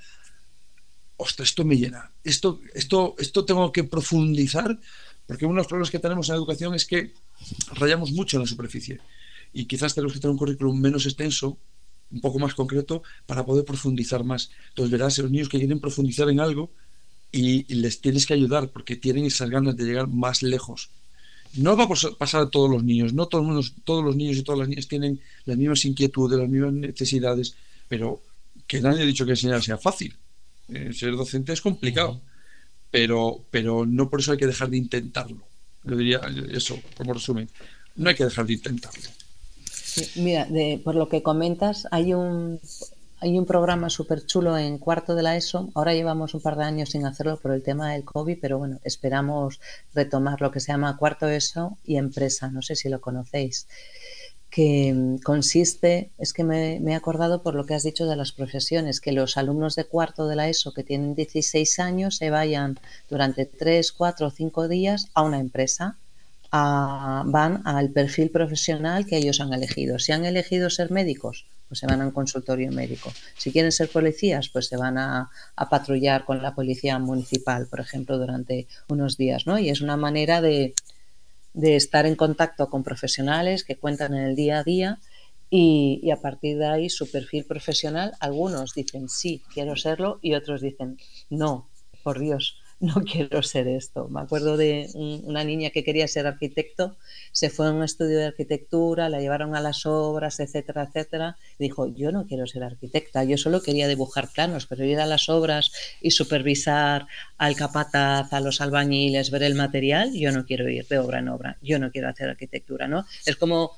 ostras, esto me llena, esto, esto, esto tengo que profundizar, porque uno de los problemas que tenemos en la educación es que rayamos mucho en la superficie y quizás tenemos que tener un currículum menos extenso, un poco más concreto, para poder profundizar más. Entonces verás los niños que quieren profundizar en algo y les tienes que ayudar porque tienen esas ganas de llegar más lejos. No va a pasar a todos los niños, no todos, todos los niños y todas las niñas tienen las mismas inquietudes, las mismas necesidades, pero que nadie ha dicho que enseñar sea fácil. Eh, ser docente es complicado, pero, pero no por eso hay que dejar de intentarlo. Yo diría eso, como resumen, no hay que dejar de intentarlo. Mira, por lo que comentas, hay un hay un programa súper chulo en cuarto de la ESO. Ahora llevamos un par de años sin hacerlo por el tema del COVID, pero bueno, esperamos retomar lo que se llama cuarto ESO y empresa. No sé si lo conocéis. Que mm, consiste, es que me, he acordado por lo que has dicho de las profesiones, que los alumnos de cuarto de la ESO que tienen 16 años se vayan durante 3, 4 o 5 días a una empresa van al perfil profesional que ellos han elegido. Si han elegido ser médicos, pues se van a un consultorio médico. Si quieren ser policías, pues se van a, patrullar con la policía municipal, por ejemplo, durante unos días, ¿no? Y es una manera de, estar en contacto con profesionales que cuentan en el día a día y, y, a partir de ahí su perfil profesional, algunos dicen sí, quiero serlo y otros dicen no, por Dios, no quiero ser esto. Me acuerdo de una niña que quería ser arquitecto, se fue a un estudio de arquitectura, la llevaron a las obras, etcétera, etcétera. Y dijo, yo no quiero ser arquitecta, yo solo quería dibujar planos, pero ir a las obras y supervisar al capataz, a los albañiles, ver el material, yo no quiero ir de obra en obra, yo no quiero hacer arquitectura, ¿no? Es como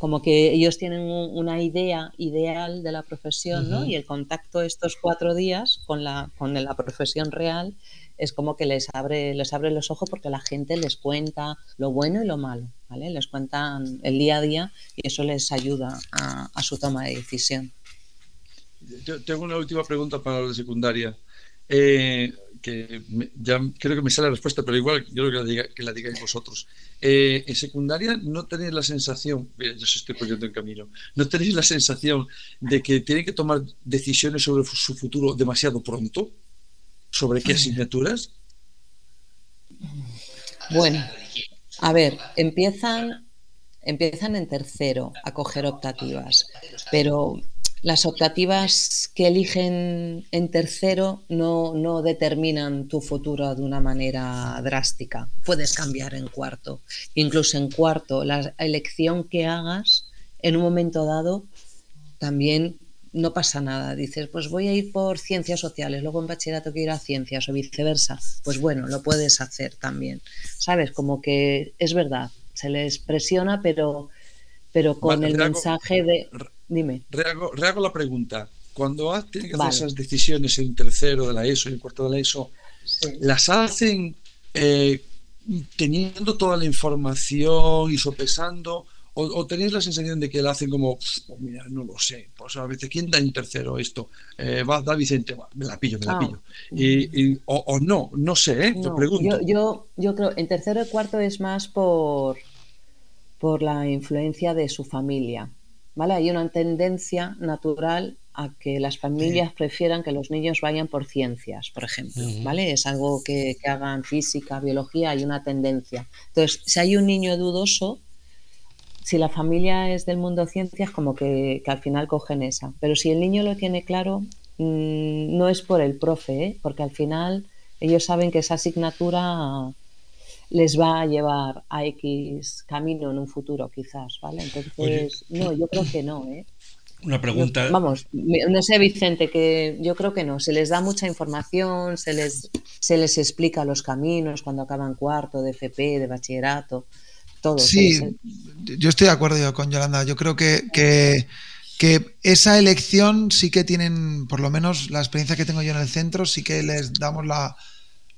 como que ellos tienen una idea ideal de la profesión, ¿no? Y el contacto estos cuatro días con la, con la profesión real es como que les abre, les abre los ojos porque la gente les cuenta lo bueno y lo malo, ¿vale? Les cuentan el día a día y eso les ayuda a, su toma de decisión. tengo una última pregunta para de secundaria. Eh, que ya creo que me sale la respuesta, pero igual yo creo que la, diga, que la digáis vosotros. Eh, en secundaria no tenéis la sensación, yo se estoy poniendo en camino, no tenéis la sensación de que tienen que tomar decisiones sobre su futuro demasiado pronto, sobre qué asignaturas. Bueno, a ver, empiezan, empiezan en tercero a coger optativas, pero las optativas que eligen en tercero no, no, determinan tu futuro de una manera drástica. Puedes cambiar en cuarto. Incluso en cuarto, la elección que hagas en un momento dado también no pasa nada. Dices, pues voy a ir por ciencias sociales, luego en bachillerato quiero ir a ciencias o viceversa. Pues bueno, lo puedes hacer también. ¿Sabes? Como que es verdad, se les presiona, pero, pero con el mensaje de Dime. Rehago, la pregunta. Cuando tienen que hacer esas decisiones en tercero de la ESO y en cuarto de la ESO, ¿las hacen eh, teniendo toda la información y sopesando? O, tenéis la sensación de que la hacen como, pues mira, no lo sé, pues a veces, ¿quién da en tercero esto? Eh, va, da Vicente, me la pillo, me la ah. pillo. Y, o, no, no sé, ¿eh? te pregunto. Yo, yo, yo, creo, en tercero y cuarto es más por, por la influencia de su familia. ¿vale? Hay una tendencia natural a que las familias prefieran que los niños vayan por ciencias, por ejemplo, ¿vale? Es algo que, hagan física, biología, hay una tendencia. Entonces, si hay un niño dudoso, si la familia es del mundo ciencias, como que, al final cogen esa. Pero si el niño lo tiene claro, mm, no es por el profe, ¿eh? porque al final ellos saben que esa asignatura les va a llevar a X camino en un futuro, quizás, ¿vale? Entonces, no, yo creo que no, ¿eh? Una pregunta. vamos, no sé, Vicente, que yo creo que no. Se les da mucha información, se les, se les explica los caminos cuando acaban cuarto, de FP, de bachillerato, Sí, yo estoy de acuerdo con Yolanda. Yo creo que, que, que, esa elección sí que tienen, por lo menos la experiencia que tengo yo en el centro, sí que les damos la,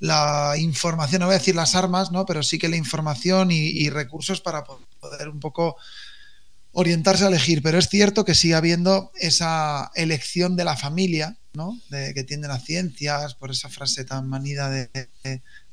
la información, no voy a decir las armas, ¿no? pero sí que la información y, recursos para poder un poco orientarse a elegir. Pero es cierto que sigue habiendo esa elección de la familia, ¿no? De que tienden a ciencias, por esa frase tan manida de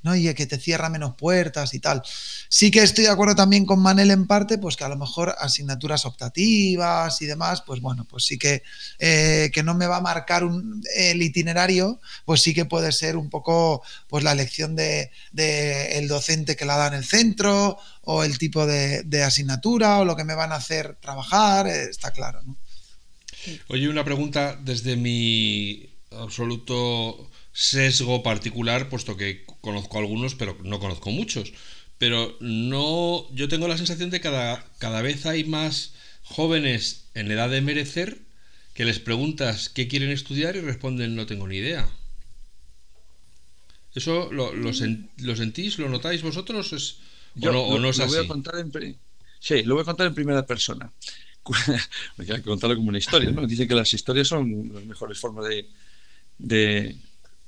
¿no? Y que te cierra menos puertas y tal. Sí que estoy de acuerdo también con Manel en parte, pues que a lo mejor asignaturas optativas y demás, pues bueno, pues sí que, eh, que no me va a marcar un, el itinerario, pues sí que puede ser un poco pues la elección de, el docente que la da en el centro o el tipo de, asignatura o lo que me van a hacer trabajar, eh, está claro, ¿no? Oye, una pregunta desde mi absoluto sesgo particular, puesto que conozco algunos, pero no conozco muchos. Pero no, yo tengo la sensación de que cada, cada vez hay más jóvenes en edad de merecer que les preguntas qué quieren estudiar y responden no tengo ni idea. ¿Eso lo, lo, sentís, lo notáis vosotros? ¿Es, o, no, es así? Voy a contar en, sí, lo voy a contar en primera persona. Hay que contarlo como una historia, ¿no? Dicen que las historias son las mejores formas de, de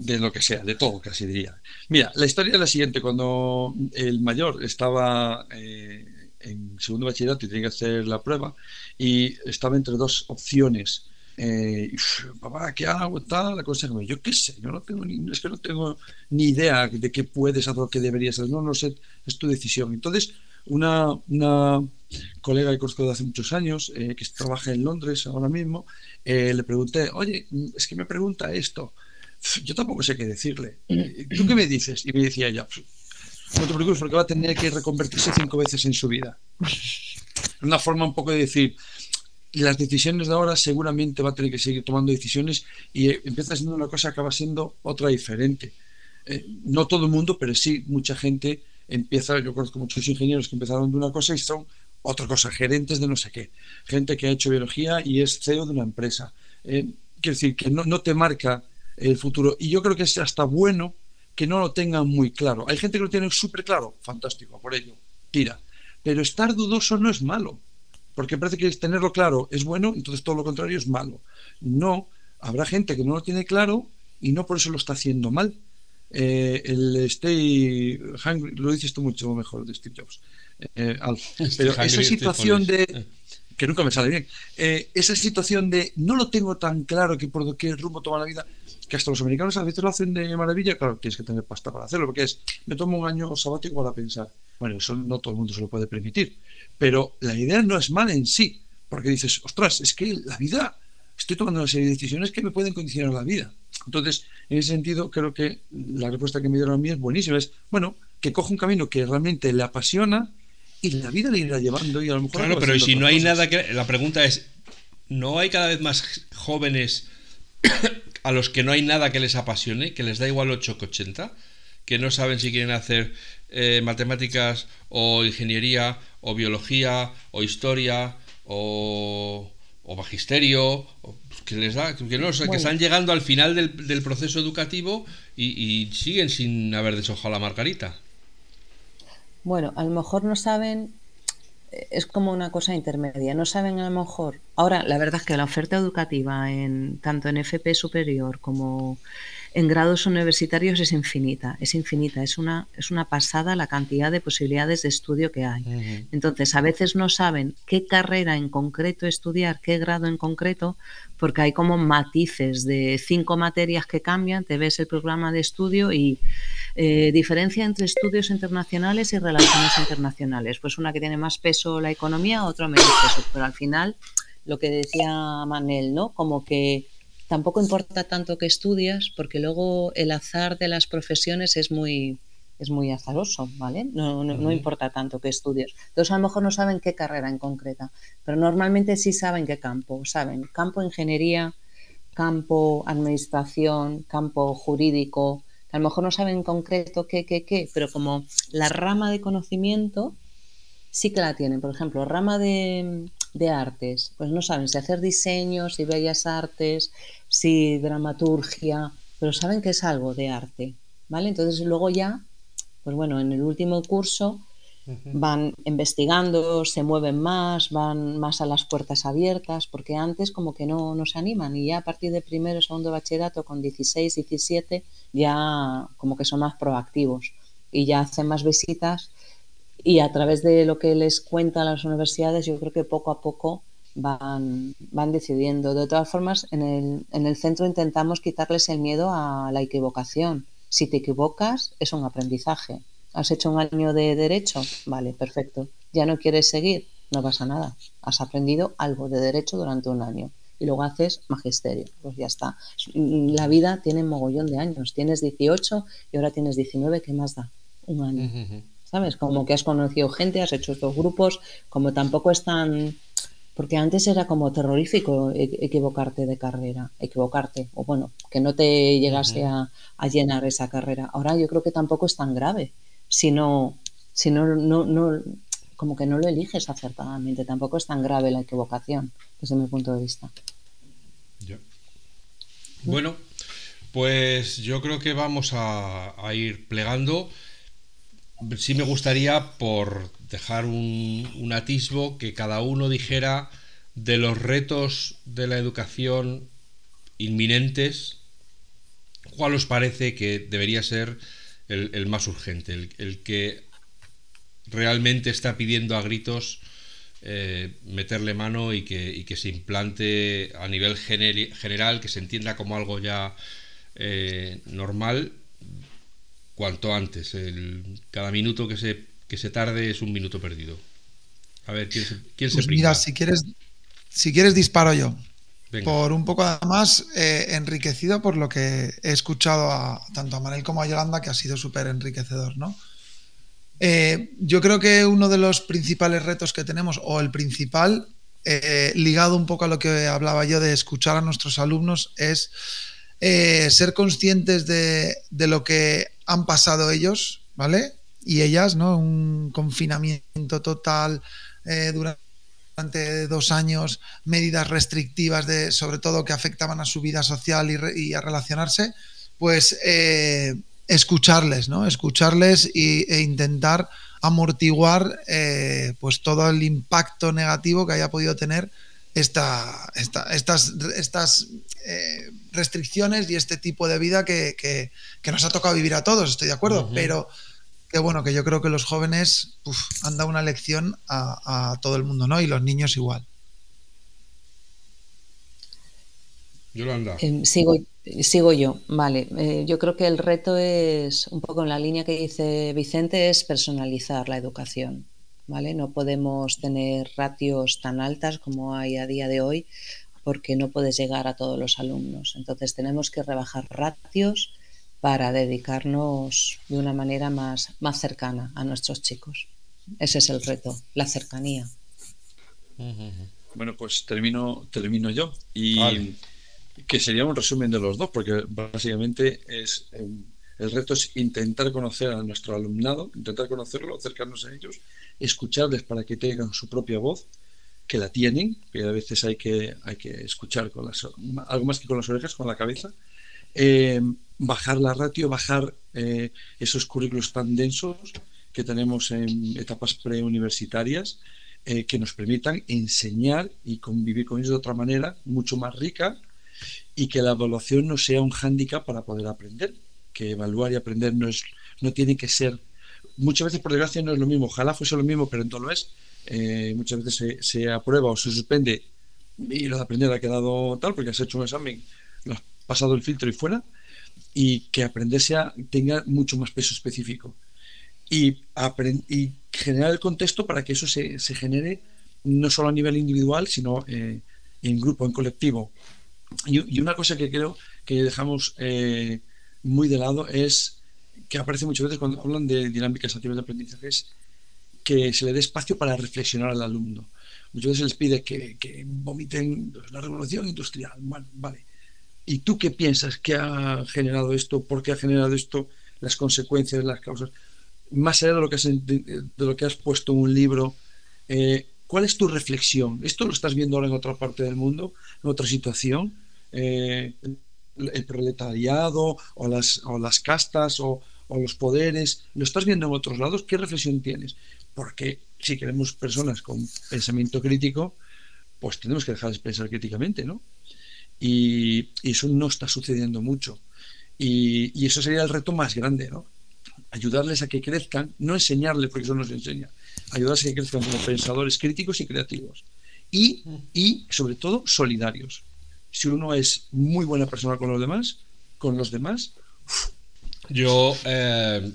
lo que sea, de todo casi diría. Mira, la historia es la siguiente, cuando el mayor estaba eh, en segundo bachillerato y tenía que hacer la prueba y estaba entre dos opciones. Eh, papá, ¿qué hago? Tal, yo qué sé, yo no tengo ni, es que no tengo ni idea de qué puedes hacer qué deberías hacer, no, no sé, es tu decisión. Entonces, una, una colega que conozco de hace muchos años, eh, que trabaja en Londres ahora mismo, le pregunté, oye, es que me pregunta esto, yo tampoco sé qué decirle. ¿Tú qué me dices? Y me decía ella, no te preocupes porque va a tener que reconvertirse cinco veces en su vida. Una forma un poco de decir, las decisiones de ahora seguramente va a tener que seguir tomando decisiones y empieza siendo una cosa, acaba siendo otra diferente. Eh, no todo el mundo, pero sí mucha gente empieza, yo conozco muchos ingenieros que empezaron de una cosa y son otra cosa, gerentes de no sé qué, gente que ha hecho biología y es CEO de una empresa. Eh, quiero decir, que no, no te marca el futuro. Y yo creo que es hasta bueno que no lo tengan muy claro. Hay gente que lo tiene súper claro, fantástico, por ello, tira. Pero estar dudoso no es malo, porque parece que tenerlo claro es bueno, entonces todo lo contrario es malo. No, habrá gente que no lo tiene claro y no por eso lo está haciendo mal. Eh, el Stay Hungry, lo dices tú mucho mejor de Steve Jobs. Eh, pero esa situación de que nunca me sale bien, eh, esa situación de no lo tengo tan claro que por qué rumbo toma la vida, que hasta los americanos a veces lo hacen de maravilla, claro, tienes que tener pasta para hacerlo, porque es, me tomo un año sabático para pensar. Bueno, eso no todo el mundo se lo puede permitir, pero la idea no es mala en sí, porque dices, ostras, es que la vida, estoy tomando una serie de decisiones que me pueden condicionar la vida. Entonces, en ese sentido, creo que la respuesta que me dieron a mí es buenísima. Es, bueno, que coja un camino que realmente le apasiona y la vida le irá llevando y a lo mejor... Claro, pero si no hay nada que... La pregunta es, ¿no hay cada vez más jóvenes a los que no hay nada que les apasione, que les da igual 8 que 80, que no saben si quieren hacer eh, matemáticas o ingeniería o biología o historia o, magisterio, que les da, que no, que están llegando al final del, proceso educativo y, y, siguen sin haber deshojado la margarita. Bueno, a lo mejor no saben es como una cosa intermedia. No saben a lo mejor. Ahora, la verdad es que la oferta educativa en tanto en FP superior como en grados universitarios es infinita, es infinita, es una, es una pasada la cantidad de posibilidades de estudio que hay. Entonces, a veces no saben qué carrera en concreto estudiar, qué grado en concreto, porque hay como matices de cinco materias que cambian, te ves el programa de estudio y eh, diferencia entre estudios internacionales y relaciones internacionales. Pues una que tiene más peso la economía, otra menos peso, pero al final lo que decía Manel, ¿no? Como que tampoco importa tanto que estudias, porque luego el azar de las profesiones es muy, es muy azaroso, ¿vale? No, no, importa tanto que estudies. Entonces, a lo mejor no saben qué carrera en concreta, pero normalmente sí saben qué campo. Saben campo ingeniería, campo administración, campo jurídico. A lo mejor no saben en concreto qué, qué, qué, pero como la rama de conocimiento sí que la tienen. Por ejemplo, rama de, de artes, pues no saben si hacer diseños, si bellas artes, si dramaturgia, pero saben que es algo de arte, ¿vale? Entonces luego ya, pues bueno, en el último curso van investigando, se mueven más, van más a las puertas abiertas, porque antes como que no, no se animan y ya a partir de primero, segundo bachillerato con 16, 17, ya como que son más proactivos y ya hacen más visitas y a través de lo que les cuentan las universidades, yo creo que poco a poco van, van decidiendo. De todas formas, en el, en el centro intentamos quitarles el miedo a la equivocación. Si te equivocas, es un aprendizaje. ¿Has hecho un año de derecho? Vale, perfecto. ¿Ya no quieres seguir? No pasa nada. Has aprendido algo de derecho durante un año y luego haces magisterio. Pues ya está. La vida tiene mogollón de años. Tienes 18 y ahora tienes 19. ¿Qué más da? Un año. ¿sabes? Como que has conocido gente, has hecho estos grupos, como tampoco es tan... Porque antes era como terrorífico e-, equivocarte de carrera, equivocarte, o bueno, que no te llegase a, llenar esa carrera. Ahora yo creo que tampoco es tan grave, si no, si no, no, como que no lo eliges acertadamente, tampoco es tan grave la equivocación, desde mi punto de vista. Bueno, pues yo creo que vamos a, a ir plegando sí me gustaría, por dejar un, atisbo, que cada uno dijera de los retos de la educación inminentes, cuál os parece que debería ser el, más urgente, el, que realmente está pidiendo a gritos eh, meterle mano y que, se implante a nivel general, que se entienda como algo ya eh, normal cuanto antes. El, cada minuto que se, que se tarde es un minuto perdido. A ver, ¿quién se, quién pues Mira, si quieres, si quieres disparo yo. Por un poco además eh, enriquecido por lo que he escuchado a, tanto a Manel como a Yolanda, que ha sido súper enriquecedor, ¿no? Eh, yo creo que uno de los principales retos que tenemos, o el principal, eh, ligado un poco a lo que hablaba yo de escuchar a nuestros alumnos, es ser conscientes de, de, lo que han pasado ellos, ¿vale? Y ellas, ¿no? Un confinamiento total eh, durante dos años, medidas restrictivas de, sobre todo que afectaban a su vida social y, a relacionarse, pues eh, escucharles, ¿no? Escucharles e intentar amortiguar eh, pues todo el impacto negativo que haya podido tener esta, estas, estas eh, restricciones y este tipo de vida que, nos ha tocado vivir a todos, estoy de acuerdo, pero que bueno, que yo creo que los jóvenes han dado una lección a, todo el mundo, ¿no? Y los niños igual. Yolanda. Eh, sigo, sigo yo, vale. Eh, yo creo que el reto es, un poco en la línea que dice Vicente, es personalizar la educación. No podemos tener ratios tan altas como hay a día de hoy porque no puedes llegar a todos los alumnos. Entonces tenemos que rebajar ratios para dedicarnos de una manera más, más cercana a nuestros chicos. Ese es el reto, la cercanía. Bueno, pues termino, termino yo. Y que sería un resumen de los dos, porque básicamente es em, el reto es intentar conocer a nuestro alumnado, intentar conocerlo, acercarnos a ellos, escucharles para que tengan su propia voz, que la tienen, que a veces hay que, hay que escuchar con las, algo más que con las orejas, con la cabeza, eh, bajar la ratio, bajar eh, esos currículos tan densos que tenemos en etapas preuniversitarias, eh, que nos permitan enseñar y convivir con ellos de otra manera, mucho más rica, y que la evaluación no sea un hándicap para poder aprender que evaluar y aprender no, es, no tiene que ser, muchas veces por desgracia no es lo mismo, ojalá fuese lo mismo, pero entonces lo es. Eh, muchas veces se, aprueba o se suspende y lo de aprender ha quedado tal porque has hecho un examen, pasado el filtro y fuera, y que aprender sea, tenga mucho más peso específico. Y, y generar el contexto para que eso se, se, genere no solo a nivel individual, sino eh, en grupo, en colectivo. Y, y, una cosa que creo que dejamos eh, muy de lado es que aparece muchas veces cuando hablan de dinámicas activas de aprendizaje es que se le dé espacio para reflexionar al alumno. Muchas veces se les pide que, que vomiten la revolución industrial. Bueno, vale. ¿Y tú qué piensas? ¿Qué ha generado esto? ¿Por qué ha generado esto? Las consecuencias, las causas. Más allá de lo que has, de lo que puesto en un libro, eh, ¿cuál es tu reflexión? ¿Esto lo estás viendo ahora en otra parte del mundo, en otra situación? Eh, el proletariado o las, o las castas o, los poderes, lo estás viendo en otros lados, ¿qué reflexión tienes? Porque si queremos personas con pensamiento crítico, pues tenemos que dejar de pensar críticamente, ¿no? Y, eso no está sucediendo mucho. Y, y, eso sería el reto más grande, ¿no? Ayudarles a que crezcan, no enseñarles, porque eso no se enseña, ayudarles a que crezcan como pensadores críticos y creativos. Y, y sobre todo, solidarios si uno es muy buena persona con los demás, con los demás. Yo eh,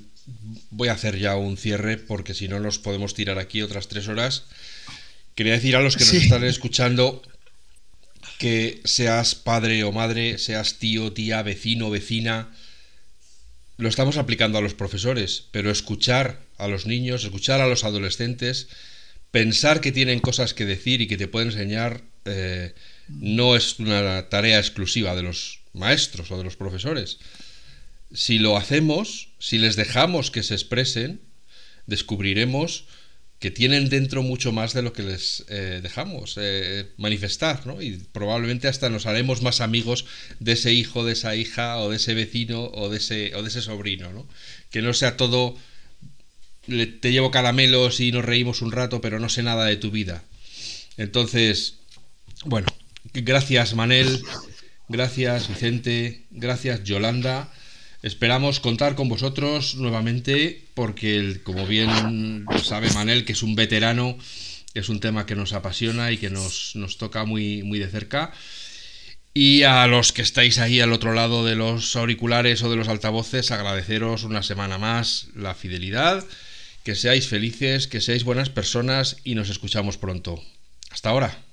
voy a hacer ya un cierre porque si no nos podemos tirar aquí otras tres horas. Quería decir a los que nos están escuchando que seas padre o madre, seas tío, tía, vecino, vecina, lo estamos aplicando a los profesores, pero escuchar a los niños, escuchar a los adolescentes, pensar que tienen cosas que decir y que te pueden enseñar, eh, no es una tarea exclusiva de los maestros o de los profesores. Si lo hacemos, si les dejamos que se expresen, descubriremos que tienen dentro mucho más de lo que les eh, dejamos eh, manifestar, ¿no? Y probablemente hasta nos haremos más amigos de ese hijo, de esa hija, o de ese vecino, o de ese, o de ese sobrino, ¿no? Que no sea todo, te llevo caramelos y nos reímos un rato, pero no sé nada de tu vida. Entonces, bueno, Gracias Manel, gracias Vicente, gracias Yolanda. Esperamos contar con vosotros nuevamente porque, como bien sabe Manel, que es un veterano, es un tema que nos apasiona y que nos, nos toca muy, muy de cerca. Y a los que estáis ahí al otro lado de los auriculares o de los altavoces, agradeceros una semana más la fidelidad, que seáis felices, que seáis buenas personas y nos escuchamos pronto. Hasta ahora.